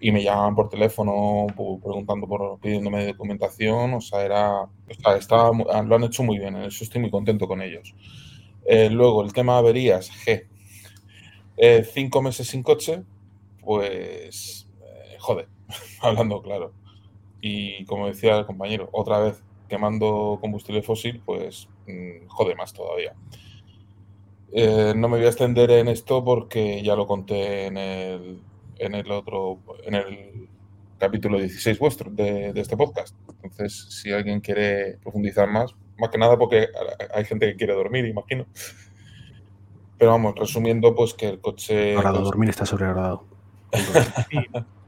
y me llamaban por teléfono preguntando por pidiéndome documentación, o sea, era, o sea, lo han hecho muy bien, en eso estoy muy contento con ellos. Eh, luego, el tema averías, G. Eh, cinco meses sin coche, pues, eh, joder, [laughs] hablando claro. Y como decía el compañero, otra vez quemando combustible fósil, pues, mm, jode más todavía. No me voy a extender en esto porque ya lo conté en el, en el otro, en el capítulo 16 vuestro de, este podcast. Entonces, si alguien quiere profundizar más, más que nada porque hay gente que quiere dormir, imagino. Pero vamos, resumiendo, pues que el coche... Ahora pues dormir está sobreagradado. [laughs]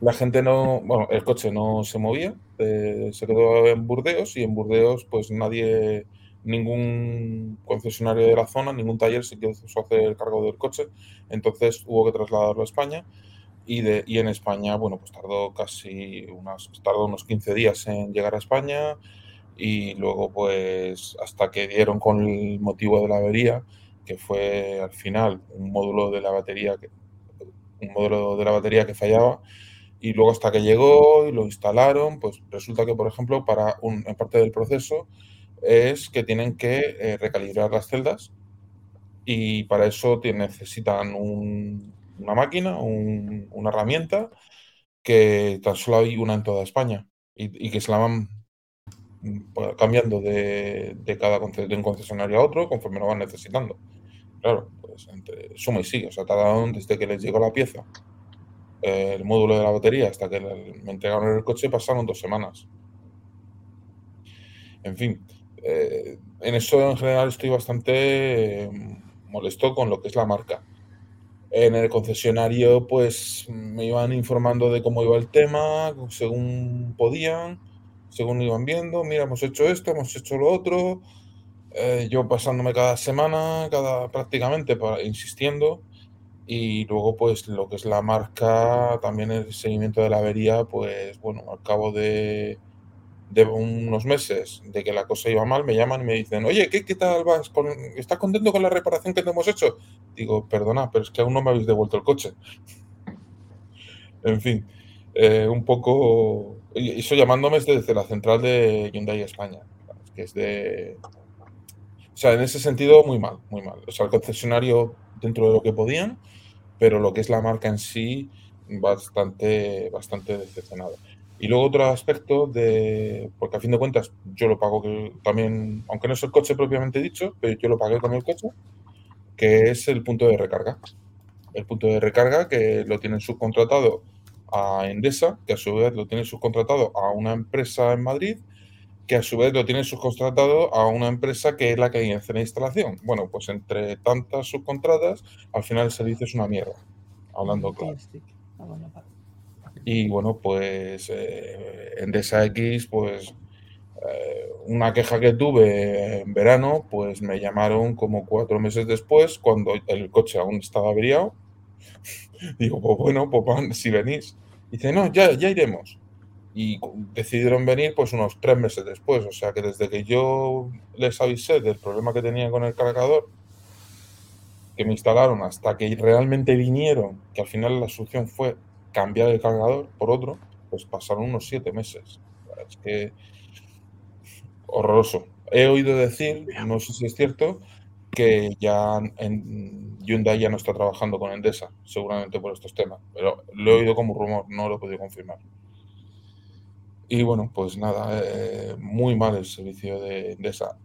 La gente no, bueno, el coche no se movía, eh, se quedó en Burdeos y en Burdeos pues nadie, ningún concesionario de la zona, ningún taller se quiso hacer el cargo del coche, entonces hubo que trasladarlo a España y, de, y en España, bueno, pues tardó casi unas, tardó unos 15 días en llegar a España y luego pues hasta que dieron con el motivo de la avería, que fue al final un módulo de la batería que, un módulo de la batería que fallaba y luego hasta que llegó y lo instalaron, pues resulta que por ejemplo para un, en parte del proceso es que tienen que eh, recalibrar las celdas y para eso necesitan una máquina, una herramienta que tan solo hay una en toda España y, que se la van mm, cambiando de, cada de un concesionario a otro conforme lo van necesitando. Claro, pues entre suma y sigue, o sea, tardaron desde que les llegó la pieza, el módulo de la batería, hasta que me entregaron el coche, pasaron dos semanas. En fin, eh, en eso en general estoy bastante eh, molesto con lo que es la marca. En el concesionario, pues me iban informando de cómo iba el tema, según podían, según iban viendo. Mira, hemos hecho esto, hemos hecho lo otro. Eh, yo pasándome cada semana, cada prácticamente, para, insistiendo. Y luego, pues lo que es la marca, también el seguimiento de la avería, pues bueno, al cabo de de unos meses de que la cosa iba mal, me llaman y me dicen, oye, ¿qué, qué tal vas? ¿Estás contento con la reparación que te hemos hecho? Digo, perdona, pero es que aún no me habéis devuelto el coche. [laughs] en fin, eh, un poco... Eso llamándome desde la central de Hyundai España, que es de... O sea, en ese sentido, muy mal, muy mal. O sea, el concesionario dentro de lo que podían, pero lo que es la marca en sí, bastante, bastante decepcionado. Y luego otro aspecto de, porque a fin de cuentas yo lo pago también, aunque no es el coche propiamente dicho, pero yo lo pagué con el coche, que es el punto de recarga. El punto de recarga que lo tienen subcontratado a Endesa, que a su vez lo tienen subcontratado a una empresa en Madrid, que a su vez lo tienen subcontratado a una empresa que es la que hace la instalación. Bueno, pues entre tantas subcontratas, al final el servicio es una mierda, hablando claro. Y bueno, pues eh, en DSA X, pues eh, una queja que tuve en verano, pues me llamaron como cuatro meses después, cuando el coche aún estaba averiado. [laughs] Digo, pues bueno, pues si venís. Dice, no, ya, ya iremos. Y decidieron venir pues unos tres meses después. O sea que desde que yo les avisé del problema que tenía con el cargador, que me instalaron, hasta que realmente vinieron, que al final la solución fue cambiar el cargador por otro, pues pasaron unos siete meses. Es que horroroso. He oído decir, no sé si es cierto, que ya Hyundai ya no está trabajando con Endesa, seguramente por estos temas, pero lo he oído como rumor, no lo he podido confirmar. Y bueno, pues nada, eh, muy mal el servicio de Endesa.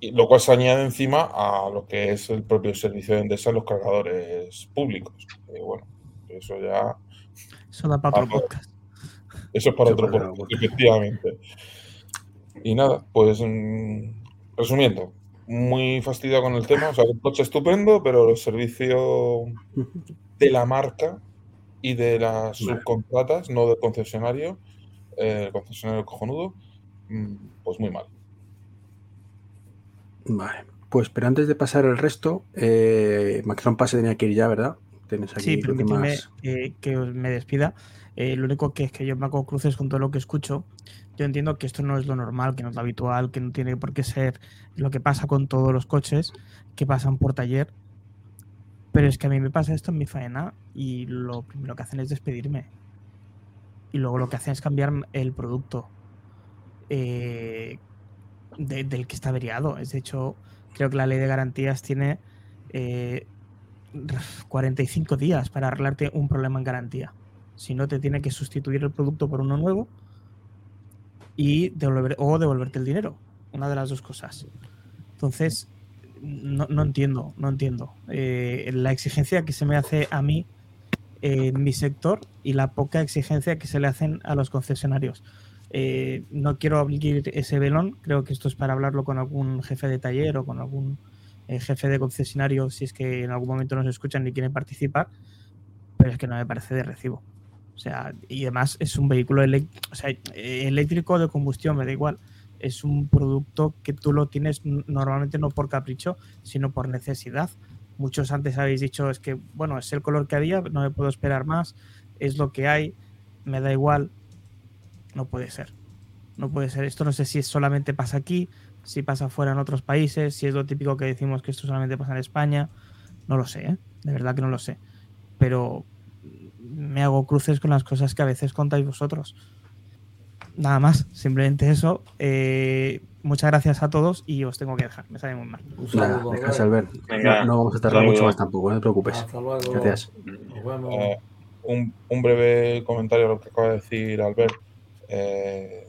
Y lo cual se añade encima a lo que es el propio servicio de Endesa en los cargadores públicos. bueno, eso ya. Eso da para otro podcast. Eso es para otro podcast, efectivamente. Y nada, pues mm, resumiendo, muy fastidiado con el tema. O sea, el coche estupendo, pero el servicio de la marca y de las subcontratas, no del concesionario, eh, el concesionario cojonudo, mm, pues muy mal. Vale, pues pero antes de pasar el resto, eh, Maxon Pase tenía que ir ya, ¿verdad? Sí, permíteme que me despida. Eh, lo único que es que yo me hago cruces con todo lo que escucho. Yo entiendo que esto no es lo normal, que no es lo habitual, que no tiene por qué ser lo que pasa con todos los coches que pasan por taller. Pero es que a mí me pasa esto en mi faena y lo primero que hacen es despedirme. Y luego lo que hacen es cambiar el producto eh, del que está averiado. Es de hecho, creo que la ley de garantías tiene 45 eh, días para arreglarte un problema en garantía. Si no, te tiene que sustituir el producto por uno nuevo y devolver, o devolverte el dinero. Una de las dos cosas. Entonces, no, entiendo, no entiendo. Eh, la exigencia que se me hace a mí en mi sector y la poca exigencia que se le hacen a los concesionarios. Eh, no quiero abrir ese velón, creo que esto es para hablarlo con algún jefe de taller o con algún eh, jefe de concesionario si es que en algún momento nos escuchan y quieren participar, pero es que no me parece de recibo. O sea, y además es un vehículo eléctrico de combustión, me da igual es un producto que tú lo tienes normalmente no por capricho, sino por necesidad. Muchos antes habéis dicho, es que, bueno, es el color que había, no me puedo esperar más, es lo que hay, me da igual. No puede ser. No puede ser. Esto no sé si solamente pasa aquí, si pasa fuera en otros países, si es lo típico que decimos que esto solamente pasa en España. No lo sé, ¿eh? de verdad que no lo sé. Pero me hago cruces con las cosas que a veces contáis vosotros nada más, simplemente eso. Eh, muchas gracias a todos y os tengo que dejar, me sale muy mal. Nada, descansa, Albert. no, vamos a tardar mucho más tampoco, no te preocupes. Gracias. Eh, un, un, breve comentario a lo que acaba de decir Albert. Eh,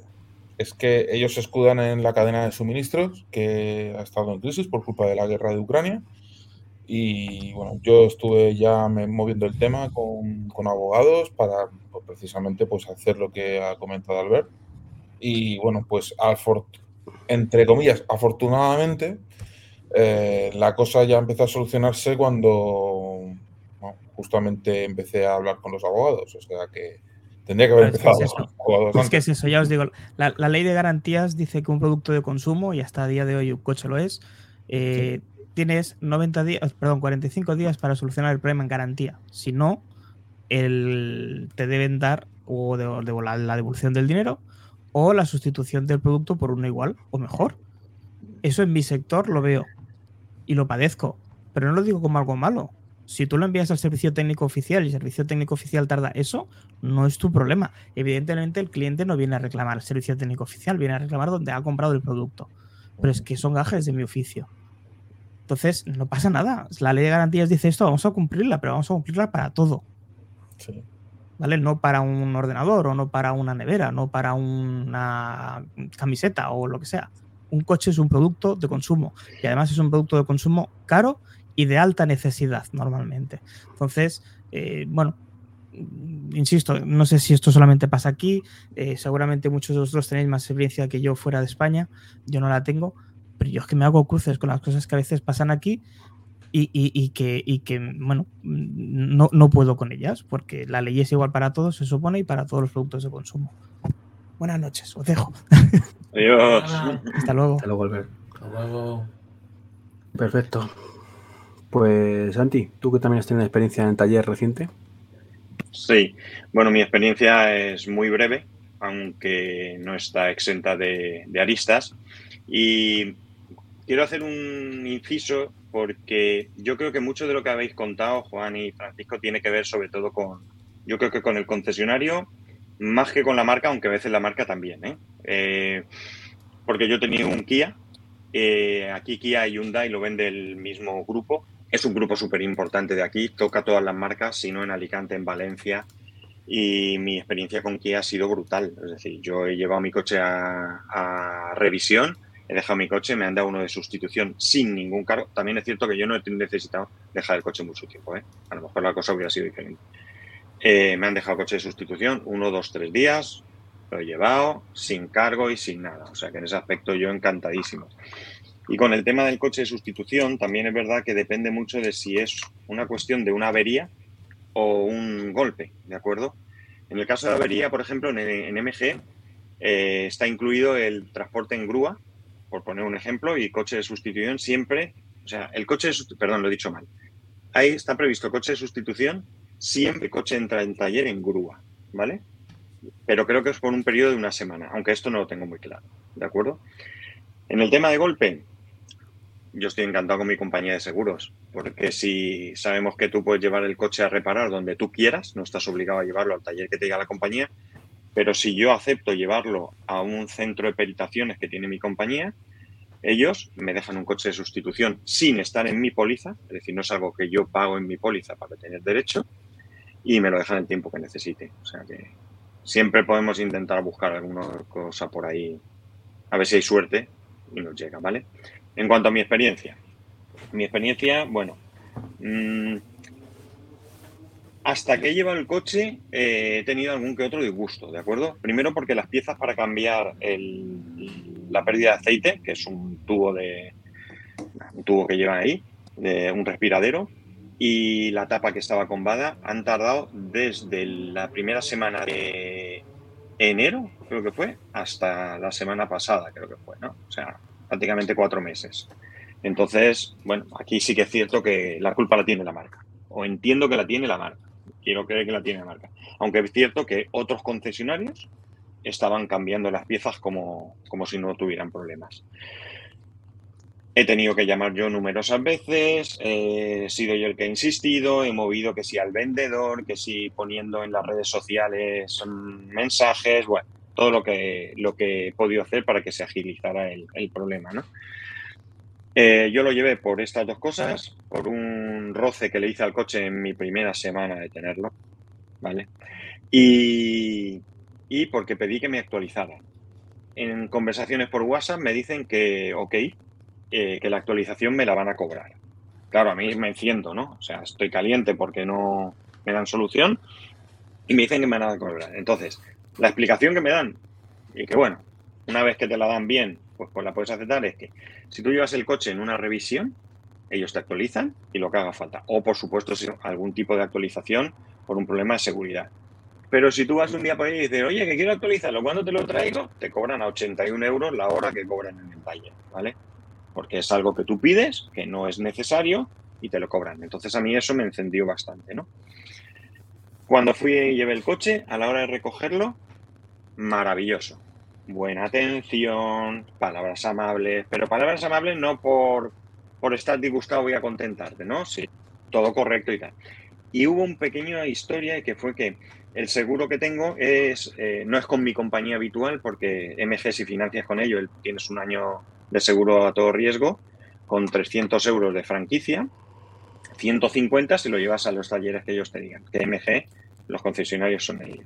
es que ellos se escudan en la cadena de suministros que ha estado en crisis por culpa de la guerra de Ucrania. Y bueno, yo estuve ya moviendo el tema con, con abogados para pues, precisamente pues, hacer lo que ha comentado Albert y bueno, pues entre comillas, afortunadamente, eh, la cosa ya empezó a solucionarse cuando justamente empecé a hablar con los abogados. O sea que tendría que haber empezado es que es Es que es eso, ya os digo. La, ley de garantías dice que un producto de consumo, y hasta a día de hoy un coche lo es, eh, tienes 90 días, perdón, 45 días para solucionar el problema en garantía. Si no, el, te deben dar o de, la devolución del dinero o la sustitución del producto por uno igual o mejor. Eso en mi sector lo veo y lo padezco, pero no lo digo como algo malo. Si tú lo envías al servicio técnico oficial y el servicio técnico oficial tarda eso, no es tu problema. Evidentemente el cliente no viene a reclamar el servicio técnico oficial, viene a reclamar donde ha comprado el producto. Pero es que son gajes de mi oficio. Entonces, no pasa nada. La ley de garantías dice esto, vamos a cumplirla, pero vamos a cumplirla para todo. ¿vale? No para un ordenador o no para una nevera, no para una camiseta o lo que sea. Un coche es un producto de consumo y además es un producto de consumo caro y de alta necesidad normalmente. Entonces, eh, bueno, insisto, no sé si esto solamente pasa aquí, eh, seguramente muchos de vosotros tenéis más experiencia que yo fuera de España, yo no la tengo, pero yo es que me hago cruces con las cosas que a veces pasan aquí y, que, que, bueno, no, no, puedo con ellas, porque la ley es igual para todos, se supone, y para todos los productos de consumo. Buenas noches, os dejo. Adiós. Hasta luego. Hasta luego, Albert. Hasta luego. Perfecto. Pues, Santi, tú que también has tenido experiencia en el taller reciente. Sí, bueno, mi experiencia es muy breve, aunque no está exenta de, aristas. Y quiero hacer un inciso porque yo creo que mucho de lo que habéis contado, Juan y Francisco, tiene que ver sobre todo con, yo creo que con el concesionario, más que con la marca, aunque a veces la marca también, ¿eh? eh porque yo tenía un Kia, eh, aquí Kia y Hyundai lo vende el mismo grupo, es un grupo súper importante de aquí, toca todas las marcas, si no en Alicante, en Valencia, y mi experiencia con Kia ha sido brutal, es decir, yo he llevado mi coche a revisión, he dejado mi coche, me han dado uno de sustitución sin ningún cargo. También es cierto que yo no he necesitado dejar el coche mucho tiempo, ¿eh? A lo mejor la cosa hubiera sido diferente. Eh, me han dejado coche de sustitución, uno, dos, tres días, lo he llevado sin cargo y sin nada. O sea que en ese aspecto yo encantadísimo. Y con el tema del coche de sustitución, también es verdad que depende mucho de si es una cuestión de una avería o un golpe, ¿de acuerdo? En el caso de avería, por ejemplo, en, MG eh, está incluido el transporte en grúa, por poner un ejemplo, y coche de sustitución siempre, o sea, el coche de perdón, lo he dicho mal. Ahí está previsto coche de sustitución, siempre coche entra en taller en grúa, ¿vale? Pero creo que es por un periodo de una semana, aunque esto no lo tengo muy claro, ¿de acuerdo? En el tema de golpe, yo estoy encantado con mi compañía de seguros, porque si sabemos que tú puedes llevar el coche a reparar donde tú quieras, no estás obligado a llevarlo al taller que te diga la compañía, pero si yo acepto llevarlo a un centro de peritaciones que tiene mi compañía, ellos me dejan un coche de sustitución sin estar en mi póliza, es decir, no es algo que yo pago en mi póliza para tener derecho, y me lo dejan el tiempo que necesite. O sea que siempre podemos intentar buscar alguna cosa por ahí, a ver si hay suerte y nos llega, ¿vale? En cuanto a mi experiencia, mi experiencia, bueno, mmm, hasta que he llevado el coche eh, he tenido algún que otro disgusto, ¿de acuerdo? Primero porque las piezas para cambiar la pérdida de aceite, que es un tubo de un tubo que lleva ahí, de un respiradero, y la tapa que estaba combada han tardado desde la primera semana de enero, creo que fue, hasta la semana pasada, creo que fue, ¿no? O sea, prácticamente cuatro meses. Entonces, bueno, aquí sí que es cierto que la culpa la tiene la marca, o entiendo que la tiene la marca quiero creer que la tiene marca. Aunque es cierto que otros concesionarios estaban cambiando las piezas como, como si no tuvieran problemas. He tenido que llamar yo numerosas veces, he sido yo el que ha insistido, he movido que si al vendedor, que si poniendo en las redes sociales mensajes, bueno, todo lo que, lo que he podido hacer para que se agilizara el, problema, ¿no? Eh, yo lo llevé por estas dos cosas, por un roce que le hice al coche en mi primera semana de tenerlo, ¿vale? Y, porque pedí que me actualizara. En conversaciones por WhatsApp me dicen que, ok, eh, que la actualización me la van a cobrar. Claro, a mí me enciendo, ¿no? O sea, estoy caliente porque no me dan solución y me dicen que me van a cobrar. Entonces, la explicación que me dan, y que bueno, una vez que te la dan bien, pues, pues la puedes aceptar, es que si tú llevas el coche en una revisión, ellos te actualizan y lo que haga falta. O, por supuesto, si algún tipo de actualización por un problema de seguridad. Pero si tú vas un día por ahí y dices, oye, que quiero actualizarlo, ¿cuándo te lo traigo? Te cobran a 81 euros la hora que cobran en el taller, ¿vale? Porque es algo que tú pides, que no es necesario y te lo cobran. Entonces a mí eso me encendió bastante, ¿no? Cuando fui y llevé el coche, a la hora de recogerlo, maravilloso buena atención, palabras amables, pero palabras amables no por, por estar disgustado voy a contentarte, ¿no? Sí, todo correcto y tal. Y hubo un pequeño historia que fue que el seguro que tengo es eh, no es con mi compañía habitual porque MG si financias con ello tienes un año de seguro a todo riesgo con 300 euros de franquicia, 150 si lo llevas a los talleres que ellos te digan, que MG los concesionarios son ellos.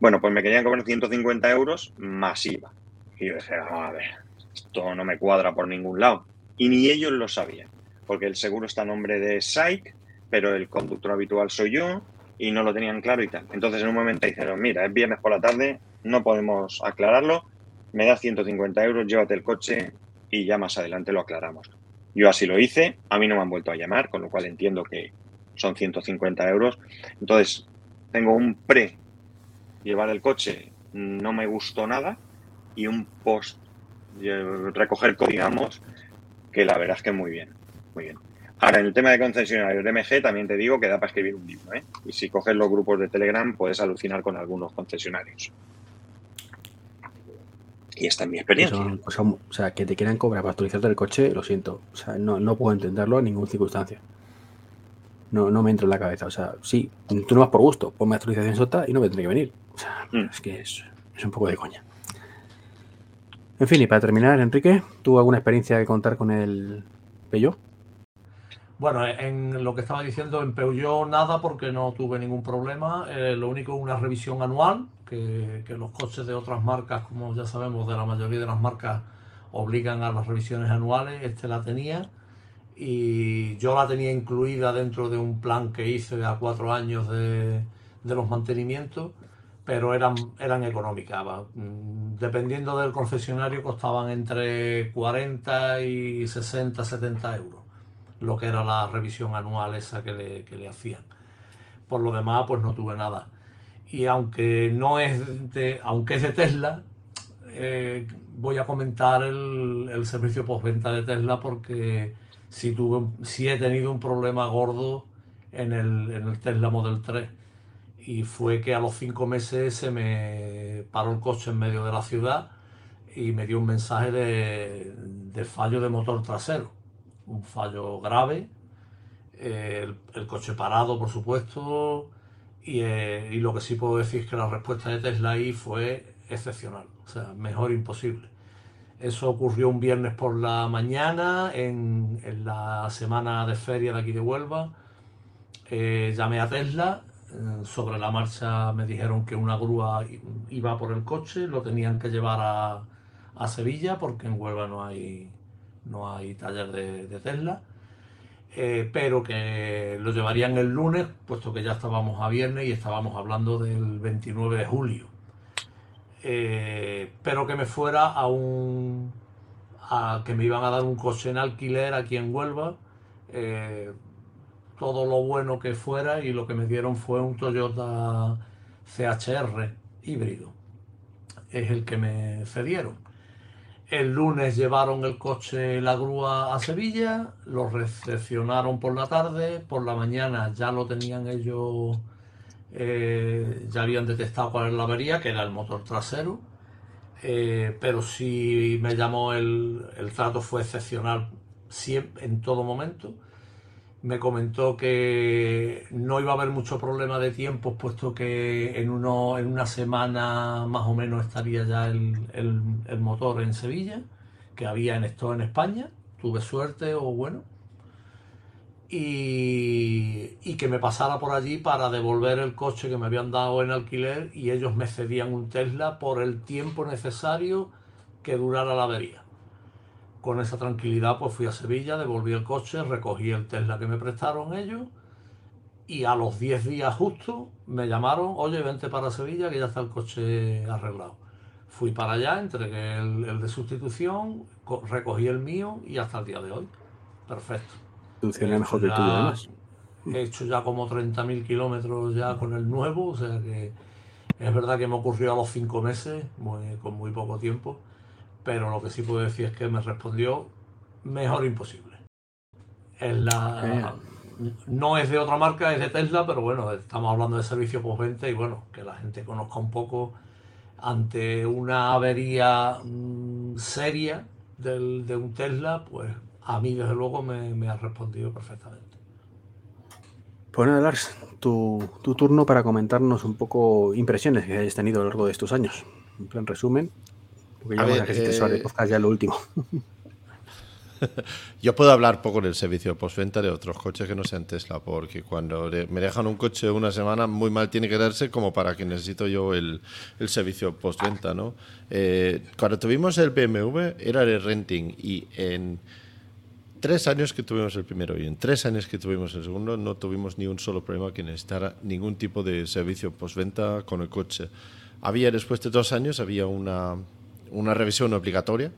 Bueno, pues me querían cobrar 150 euros masiva. Y yo dije, a ver, esto no me cuadra por ningún lado. Y ni ellos lo sabían, porque el seguro está a nombre de SAIC, pero el conductor habitual soy yo y no lo tenían claro y tal. Entonces en un momento dijeron, mira, es viernes por la tarde, no podemos aclararlo, me das 150 euros, llévate el coche y ya más adelante lo aclaramos. Yo así lo hice, a mí no me han vuelto a llamar, con lo cual entiendo que son 150 euros. Entonces, tengo un pre llevar el coche no me gustó nada y un post recoger digamos, que la verdad es que muy bien, muy bien. Ahora, en el tema de concesionarios de MG también te digo que da para escribir un libro, ¿eh? Y si coges los grupos de Telegram puedes alucinar con algunos concesionarios. Y esta es mi experiencia. o sea, que te quieran cobrar para actualizarte el coche, lo siento. O sea, no, no puedo entenderlo en ninguna circunstancia. No, no me entra en la cabeza. O sea, sí, tú no vas por gusto, ponme actualización sota y no me tendré que venir. O sea, mm. es que es, un poco de coña. En fin, y para terminar, Enrique, ¿tuvo alguna experiencia que contar con el Peugeot? Bueno, en lo que estaba diciendo, en Peugeot nada porque no tuve ningún problema. Eh, lo único, una revisión anual, que, que, los coches de otras marcas, como ya sabemos, de la mayoría de las marcas obligan a las revisiones anuales. Este la tenía y yo la tenía incluida dentro de un plan que hice a cuatro años de, de los mantenimientos, pero eran, eran económicas. Mm, dependiendo del concesionario costaban entre 40 y 60, 70 euros, lo que era la revisión anual esa que le, que le hacían. Por lo demás, pues no tuve nada. Y aunque no es de, aunque es de Tesla, eh, voy a comentar el, el servicio postventa de Tesla porque si, tuve, he tenido un problema gordo en el, en el Tesla Model 3. Y fue que a los cinco meses se me paró el coche en medio de la ciudad y me dio un mensaje de, de fallo de motor trasero. un fallo grave. el, coche parado, por supuesto. Y, y, lo que sí puedo decir es que la respuesta de Tesla ahí fue excepcional. O sea, mejor imposible. Eso ocurrió un viernes por la mañana en, la semana de feria de aquí de Huelva. Eh, llamé a Tesla, eh, sobre la marcha me dijeron que una grúa iba por el coche, lo tenían que llevar a, Sevilla porque en Huelva no hay, no hay taller de, Tesla. Eh, pero que lo llevarían el lunes, puesto que ya estábamos a viernes y estábamos hablando del 29 de julio. Eh, pero que me fuera a un. A, que me iban a dar un coche en alquiler aquí en Huelva. Eh, todo lo bueno que fuera y lo que me dieron fue un Toyota CHR híbrido. Es el que me cedieron. El lunes llevaron el coche, la grúa a Sevilla, lo recepcionaron por la tarde, por la mañana ya lo tenían ellos eh, ya habían detectado cuál era la avería, que era el motor trasero, eh, pero sí me llamó el, el trato fue excepcional siempre, en todo momento. Me comentó que no iba a haber mucho problema de tiempo, puesto que en, uno, en una semana más o menos estaría ya el, el, el motor en Sevilla, que había en esto en España. Tuve suerte o bueno y, que me pasara por allí para devolver el coche que me habían dado en alquiler y ellos me cedían un Tesla por el tiempo necesario que durara la avería. Con esa tranquilidad pues fui a Sevilla, devolví el coche, recogí el Tesla que me prestaron ellos y a los 10 días justo me llamaron, oye, vente para Sevilla que ya está el coche arreglado. Fui para allá, entregué el de sustitución, recogí el mío y hasta el día de hoy. Perfecto. Funciona mejor que tú, además. He hecho ya como 30.000 kilómetros ya con el nuevo, o sea que es verdad que me ocurrió a los cinco meses, con muy poco tiempo, pero lo que sí puedo decir es que me respondió mejor imposible. Es la, no es de otra marca, es de Tesla, pero bueno, estamos hablando de servicio postventa y bueno, que la gente conozca un poco ante una avería mm, seria del, de un Tesla, pues a mí desde luego me, ha respondido perfectamente. Pues nada, Lars, tu, turno para comentarnos un poco impresiones que hayas tenido a lo largo de estos años. En resumen, porque ya ver, eh, podcast ya lo último. [laughs] Yo puedo hablar poco del servicio postventa de otros coches que no sean Tesla, porque cuando me dejan un coche una semana, muy mal tiene que darse como para que necesito yo el, el servicio postventa, ¿no? Eh, cuando tuvimos el BMW era de renting y en tres años que tuvimos el primero y en tres años que tuvimos el segundo no tuvimos ni un solo problema que necesitara ningún tipo de servicio postventa con el coche. Había después de dos años había una, una revisión obligatoria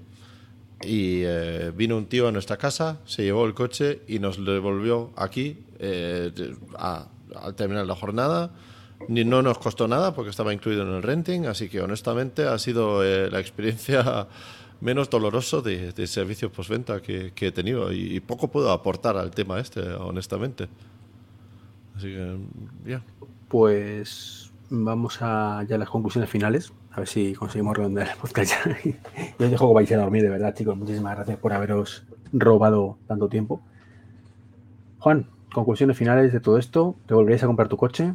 y eh, vino un tío a nuestra casa, se llevó el coche y nos lo devolvió aquí eh, al terminar la jornada. Ni, no nos costó nada porque estaba incluido en el renting, así que honestamente ha sido eh, la experiencia menos doloroso de, de servicios postventa que, he tenido y, poco puedo aportar al tema este, honestamente. Así que, ya. Pues vamos a ya las conclusiones finales. A ver si conseguimos redondear el podcast. [laughs] Yo os dejo que vais a dormir, de verdad, chicos. Muchísimas gracias por haberos robado tanto tiempo. Juan, conclusiones finales de todo esto. ¿Te volverías a comprar tu coche?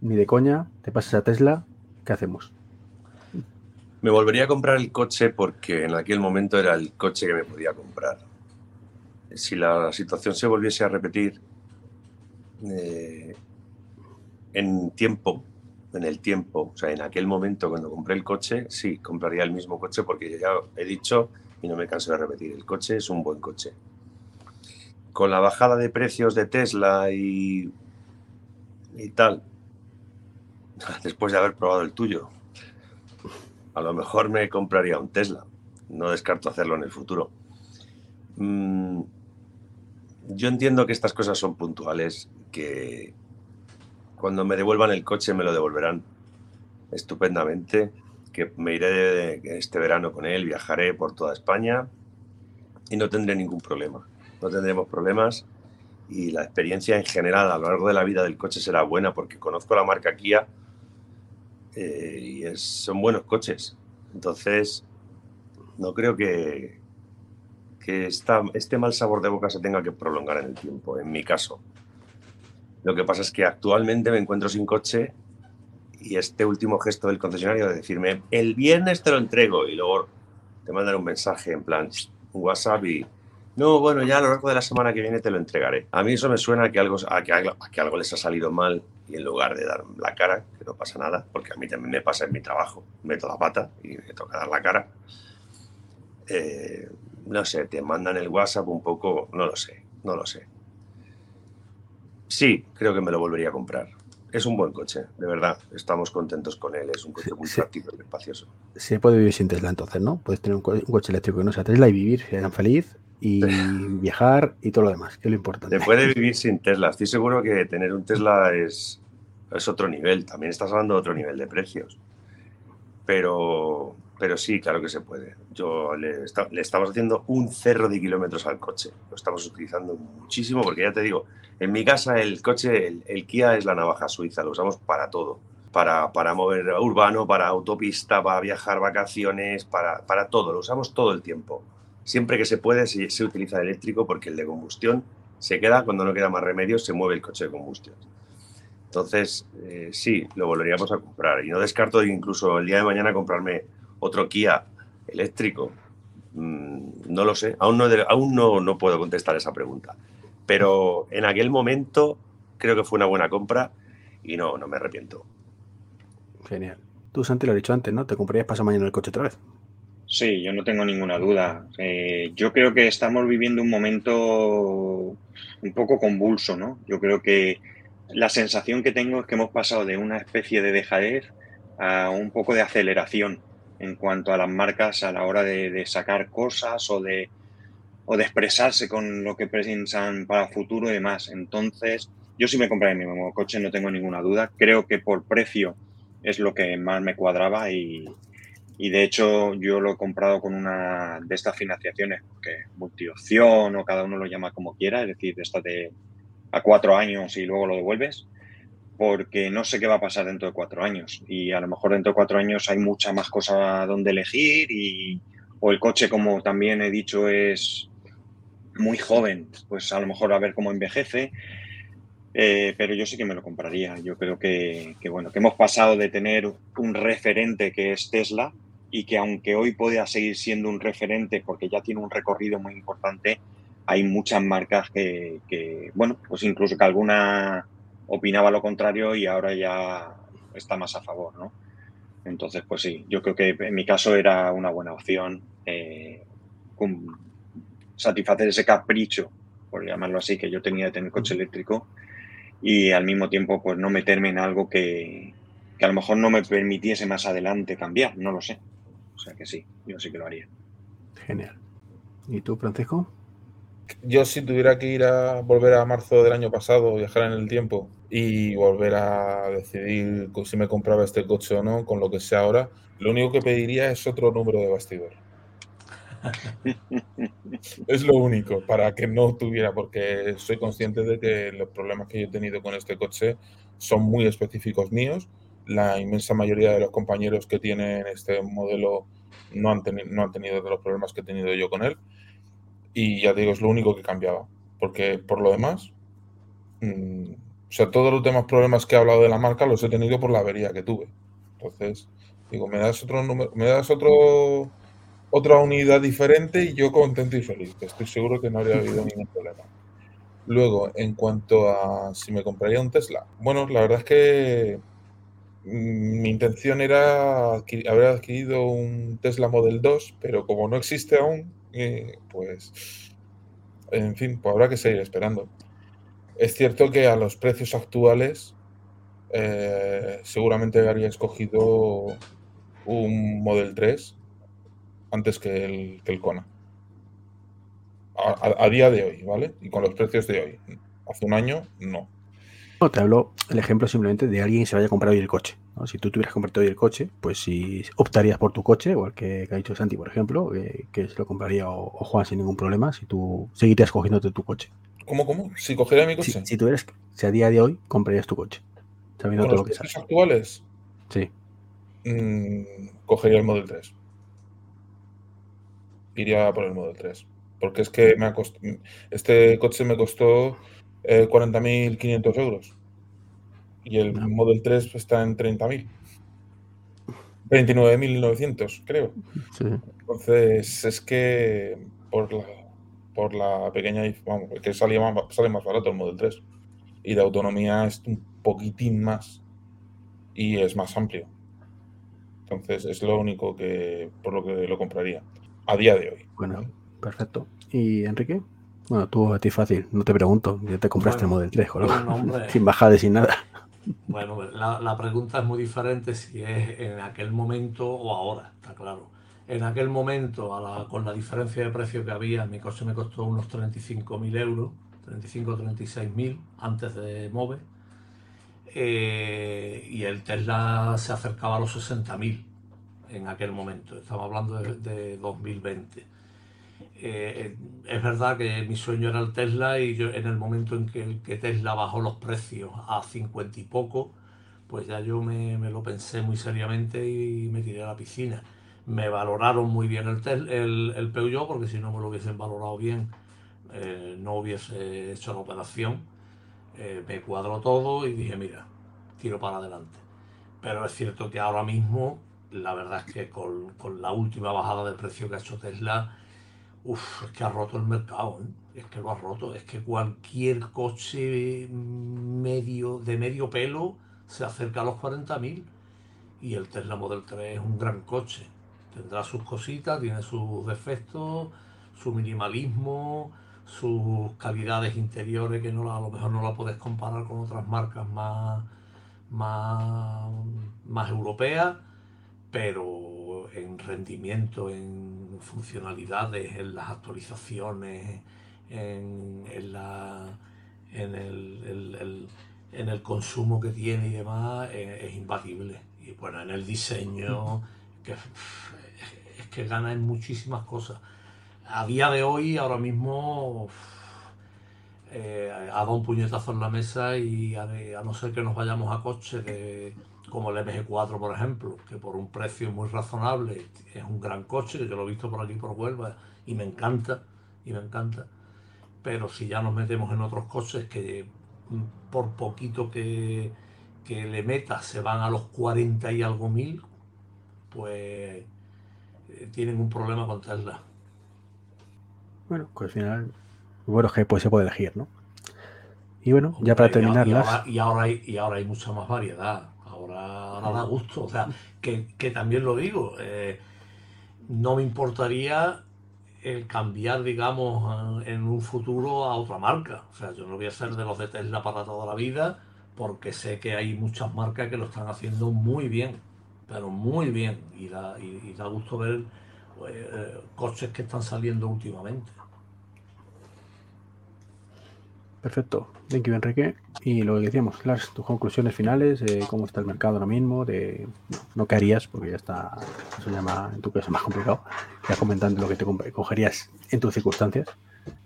Ni de coña. ¿Te pasas a Tesla? ¿Qué hacemos? Me volvería a comprar el coche porque en aquel momento era el coche que me podía comprar. Si la situación se volviese a repetir eh, en tiempo, en el tiempo, o sea, en aquel momento cuando compré el coche, sí, compraría el mismo coche porque ya he dicho y no me canso de repetir, el coche es un buen coche. Con la bajada de precios de Tesla y, y tal, [laughs] después de haber probado el tuyo, a lo mejor me compraría un Tesla. No descarto hacerlo en el futuro. Mm, yo entiendo que estas cosas son puntuales, que cuando me devuelvan el coche me lo devolverán estupendamente, que me iré este verano con él, viajaré por toda España y no tendré ningún problema. No tendremos problemas y la experiencia en general a lo largo de la vida del coche será buena porque conozco la marca Kia eh, y son buenos coches. Entonces, no creo que, que este mal sabor de boca se tenga que prolongar en el tiempo, en mi caso. Lo que pasa es que actualmente me encuentro sin coche y este último gesto del concesionario de decirme, el viernes te lo entrego y luego te mandan un mensaje en plan, un WhatsApp y, no, bueno, ya a lo largo de la semana que viene te lo entregaré. A mí eso me suena que algo, a que algo les ha salido mal y en lugar de dar la cara, que no pasa nada, porque a mí también me pasa en mi trabajo, meto la pata y me toca dar la cara, eh, no sé, te mandan el WhatsApp un poco, no lo sé, no lo sé. Sí, creo que me lo volvería a comprar. Es un buen coche, de verdad. Estamos contentos con él. Es un coche muy práctico y espacioso. Se puede vivir sin Tesla entonces, ¿no? Puedes tener un, coche eléctrico que no sea Tesla y vivir, ser feliz y [laughs] viajar y todo lo demás, que es lo importante. Se puede vivir sin Tesla. Estoy seguro que tener un Tesla es, es otro nivel. También estás hablando de otro nivel de precios. Pero, pero sí, claro que se puede. Yo le, estamos haciendo un cerro de kilómetros al coche. Lo estamos utilizando muchísimo porque ya te digo, en mi casa el coche, el, Kia es la navaja suiza, lo usamos para todo. Para, para mover urbano, para autopista, para viajar vacaciones, para, para todo. Lo usamos todo el tiempo. Siempre que se puede se, se utiliza el eléctrico porque el de combustión se queda cuando no queda más remedio, se mueve el coche de combustión. Entonces, eh, sí, lo volveríamos a comprar. Y no descarto incluso el día de mañana comprarme otro Kia eléctrico? Mm, no lo sé, aún, no, aún no, no puedo contestar esa pregunta. Pero en aquel momento creo que fue una buena compra y no, no me arrepiento. Genial. Tú, Santi, lo has dicho antes, ¿no? ¿Te comprarías pasado mañana el coche otra vez? Sí, yo no tengo ninguna duda. Eh, yo creo que estamos viviendo un momento un poco convulso, ¿no? Yo creo que la sensación que tengo es que hemos pasado de una especie de dejadez a un poco de aceleración en cuanto a las marcas a la hora de, sacar cosas o de, o de expresarse con lo que piensan para el futuro y demás. Entonces, yo sí me compré mi nuevo coche, no tengo ninguna duda. Creo que por precio es lo que más me cuadraba y, y de hecho yo lo he comprado con una de estas financiaciones, que multiopción o cada uno lo llama como quiera, es decir, de estas de a cuatro años y luego lo devuelves porque no sé qué va a pasar dentro de cuatro años. Y a lo mejor dentro de cuatro años hay mucha más cosa donde elegir y, o el coche, como también he dicho, es muy joven, pues a lo mejor a ver cómo envejece. Eh, pero yo sí que me lo compraría. Yo creo que, bueno, que hemos pasado de tener un referente que es Tesla y que aunque hoy pueda seguir siendo un referente porque ya tiene un recorrido muy importante, hay muchas marcas que, que bueno, pues incluso que alguna opinaba lo contrario y ahora ya está más a favor, ¿no? Entonces, pues sí, yo creo que en mi caso era una buena opción eh, satisfacer ese capricho, por llamarlo así, que yo tenía de tener coche eléctrico y al mismo tiempo, pues no meterme en algo que, que a lo mejor no me permitiese más adelante cambiar, no lo sé. O sea que sí, yo sí que lo haría. Genial. ¿Y tú, Francisco? Yo si tuviera que ir a volver a marzo del año pasado, viajar en el tiempo y volver a decidir si me compraba este coche o no, con lo que sea ahora, lo único que pediría es otro número de bastidor. [laughs] es lo único, para que no tuviera, porque soy consciente de que los problemas que yo he tenido con este coche son muy específicos míos. La inmensa mayoría de los compañeros que tienen este modelo no han, no han tenido los problemas que he tenido yo con él. Y ya te digo, es lo único que cambiaba. Porque por lo demás, mm, o sea, todos los demás problemas que he hablado de la marca los he tenido por la avería que tuve. Entonces, digo, me das otro número, me das otro otra unidad diferente y yo contento y feliz. Estoy seguro que no habría habido ningún problema. Luego, en cuanto a si me compraría un Tesla, bueno, la verdad es que mm, mi intención era haber adquirido un Tesla Model 2, pero como no existe aún, pues, en fin, pues habrá que seguir esperando. Es cierto que a los precios actuales eh, seguramente habría escogido un Model 3 antes que el, que Kona. A, día de hoy, ¿vale? Y con los precios de hoy. Hace un año, no. No, te hablo el ejemplo simplemente de alguien que se vaya a comprar hoy el coche. Si tú tuvieras comprado hoy el coche, pues si optarías por tu coche, igual que, ha dicho Santi, por ejemplo, que, se lo compraría o, Juan sin ningún problema, si tú seguirías cogiéndote tu coche. ¿Cómo, cómo? Si cogería mi coche. Si, tuvieras, si a día de hoy comprarías tu coche, sabiendo todo lo que sabes. actuales? Sí. Mm, cogería el Model 3. Iría por el Model 3. Porque es que me este coche me costó 40.500 eh, euros. Y el Model 3 está en 30.000. 29.900, creo. Entonces, es que por la, por la pequeña, vamos, que sale más, sale más barato el Model 3. Y de autonomía es un poquitín más. Y es más amplio. Entonces, es lo único que por lo que lo compraría a día de hoy. Bueno, perfecto. ¿Y Enrique? Bueno, tú a ti fácil, no te pregunto. Ya te compraste el Model 3, [laughs] sin bajada y sin nada. Bueno, la, pregunta es muy diferente si es en aquel momento o ahora, está claro. En aquel momento, con la diferencia de precio que había, mi coche me costó unos 35.000 euros, 35 36.000 antes de Move. Eh, y el Tesla se acercaba a los 60.000 en aquel momento. Estamos hablando de, de 2020. Eh, es verdad que mi sueño era el Tesla y yo en el momento en que, que Tesla bajó los precios a 50 y poco, pues ya yo me, lo pensé muy seriamente y me tiré a la piscina. Me valoraron muy bien el, el, el Peugeot porque si no me lo hubiesen valorado bien eh, no hubiese hecho la operación. Eh, me cuadró todo y dije, mira, tiro para adelante. Pero es cierto que ahora mismo, la verdad es que con, con la última bajada de precio que ha hecho Tesla, Uf, es que ha roto el mercado, ¿eh? es que lo ha roto. Es que cualquier coche medio, de medio pelo se acerca a los 40.000 y el Tesla Model 3 es un gran coche. Tendrá sus cositas, tiene sus defectos, su minimalismo, sus calidades interiores que no a lo mejor no la puedes comparar con otras marcas más, más, más europeas, pero en rendimiento, en funcionalidades, en las actualizaciones, en, la, en, el, en el consumo que tiene y demás, eh, es, imbatible. Y bueno, en el diseño, que es que gana en muchísimas cosas. A día de hoy, ahora mismo, eh, ha dado un puñetazo en la mesa y a, a no ser que nos vayamos a coche de como el MG4, por ejemplo, que por un precio muy razonable es un gran coche, que yo lo he visto por aquí por Huelva y me encanta, y me encanta. Pero si ya nos metemos en otros coches que mm, por poquito que, le metas se van a los 40 y algo mil, pues eh, tienen un problema con Tesla. Bueno, pues al final, bueno, que pues se puede elegir, ¿no? Y bueno, ya para terminar. y ahora, y ahora hay mucha más variedad ahora, da gusto. O sea, que, también lo digo, eh, no me importaría el cambiar, digamos, en un futuro a otra marca. O sea, yo no voy a ser de los de Tesla para toda la vida, porque sé que hay muchas marcas que lo están haciendo muy bien, pero muy bien. Y da, y, da gusto ver eh, coches que están saliendo últimamente. Perfecto. Thank you, Enrique. Y lo que decíamos, las tus conclusiones finales, de cómo está el mercado ahora mismo, de no qué harías, porque ya está, eso llama en tu caso más complicado, ya comentando lo que te cogerías en tus circunstancias.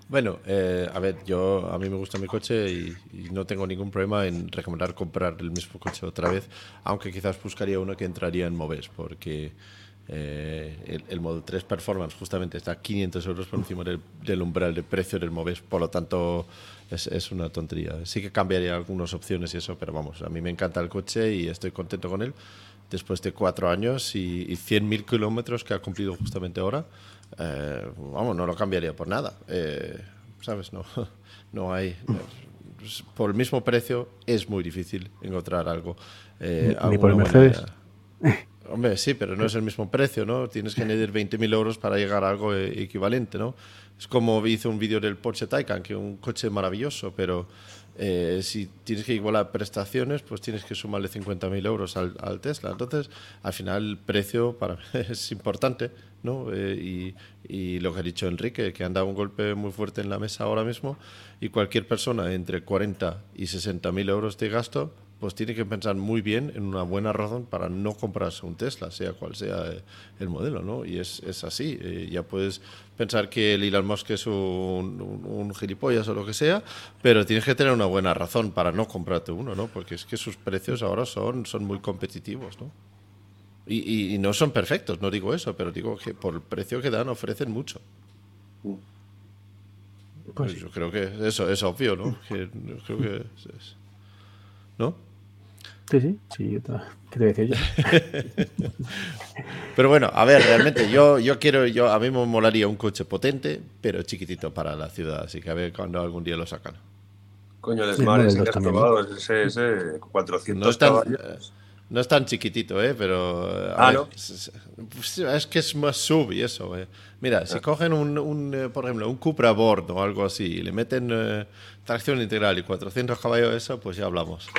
Bueno, eh, a ver, yo a mí me gusta mi coche y, no tengo ningún problema en recomendar comprar el mismo coche otra vez, aunque quizás buscaría uno que entraría en Moves, porque eh, el, el, Model 3 Performance justamente está 500 euros por encima del, del umbral de precio del Moves, por lo tanto es, es, una tontería. Sí que cambiaría algunas opciones y eso, pero vamos, a mí me encanta el coche y estoy contento con él. Después de cuatro años y, y 100.000 kilómetros que ha cumplido justamente ahora, eh, vamos, no lo cambiaría por nada. Eh, ¿Sabes? No, [laughs] no hay. por el mismo precio es muy difícil encontrar algo. Eh, Ni por el Mercedes. Hombre, sí, pero no es el mismo precio, ¿no? Tienes que añadir 20.000 euros para llegar a algo equivalente, ¿no? Es como hice un vídeo del Porsche Taycan, que es un coche maravilloso, pero eh, si tienes que igualar prestaciones, pues tienes que sumarle 50.000 euros al, al, Tesla. Entonces, al final, el precio para mí [laughs] es importante, ¿no? Eh, y, y, lo que ha dicho Enrique, que han dado un golpe muy fuerte en la mesa ahora mismo, y cualquier persona entre 40 y 60.000 euros de gasto, pues tiene que pensar muy bien en una buena razón para no comprarse un Tesla, sea cual sea eh, el modelo, ¿no? Y es, es así. Eh, ya puedes pensar que el Elon Musk es un, un, gilipollas o lo que sea, pero tienes que tener una buena razón para no comprarte uno, ¿no? Porque es que sus precios ahora son, son muy competitivos, ¿no? Y, y, no son perfectos, no digo eso, pero digo que por el precio que dan ofrecen mucho. Pues, yo creo que eso es obvio, ¿no? creo que ¿No? Sí, sí, sí. ¿Qué te decía yo? [laughs] pero bueno, a ver, realmente yo, yo quiero, yo a mí me molaría un coche potente, pero chiquitito para la ciudad, así que a ver cuando algún día lo sacan. Coño, el Smart ese que has probado, ese, ese 400 no es tan, No es tan chiquitito, ¿eh? Pero... Ah, ¿no? Es, que es más sub y eso, ¿eh? Mira, si ah. cogen un, un, eh, por ejemplo, un Cupra Board o algo así y le meten eh, tracción integral y 400 caballos eso, pues ya hablamos. [laughs]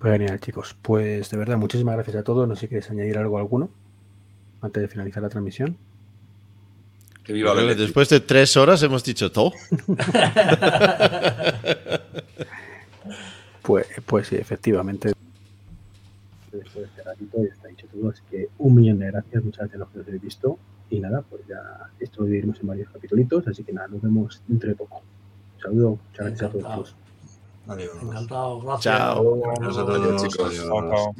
Pues genial, chicos. Pues de verdad, muchísimas gracias a todos. No sé si queréis añadir algo alguno antes de finalizar la transmisión. Después de tres horas hemos dicho todo. [laughs] pues, pues sí, efectivamente. Después de este ratito ya está dicho todo. Así que un millón de gracias, muchas gracias a los que nos habéis visto. Y nada, pues ya esto lo dividiremos en varios capítulos. Así que nada, nos vemos dentro de poco. Un saludo, muchas gracias a todos. Encantado, gracias. Chao. Gracias a todos, chicos. Chao.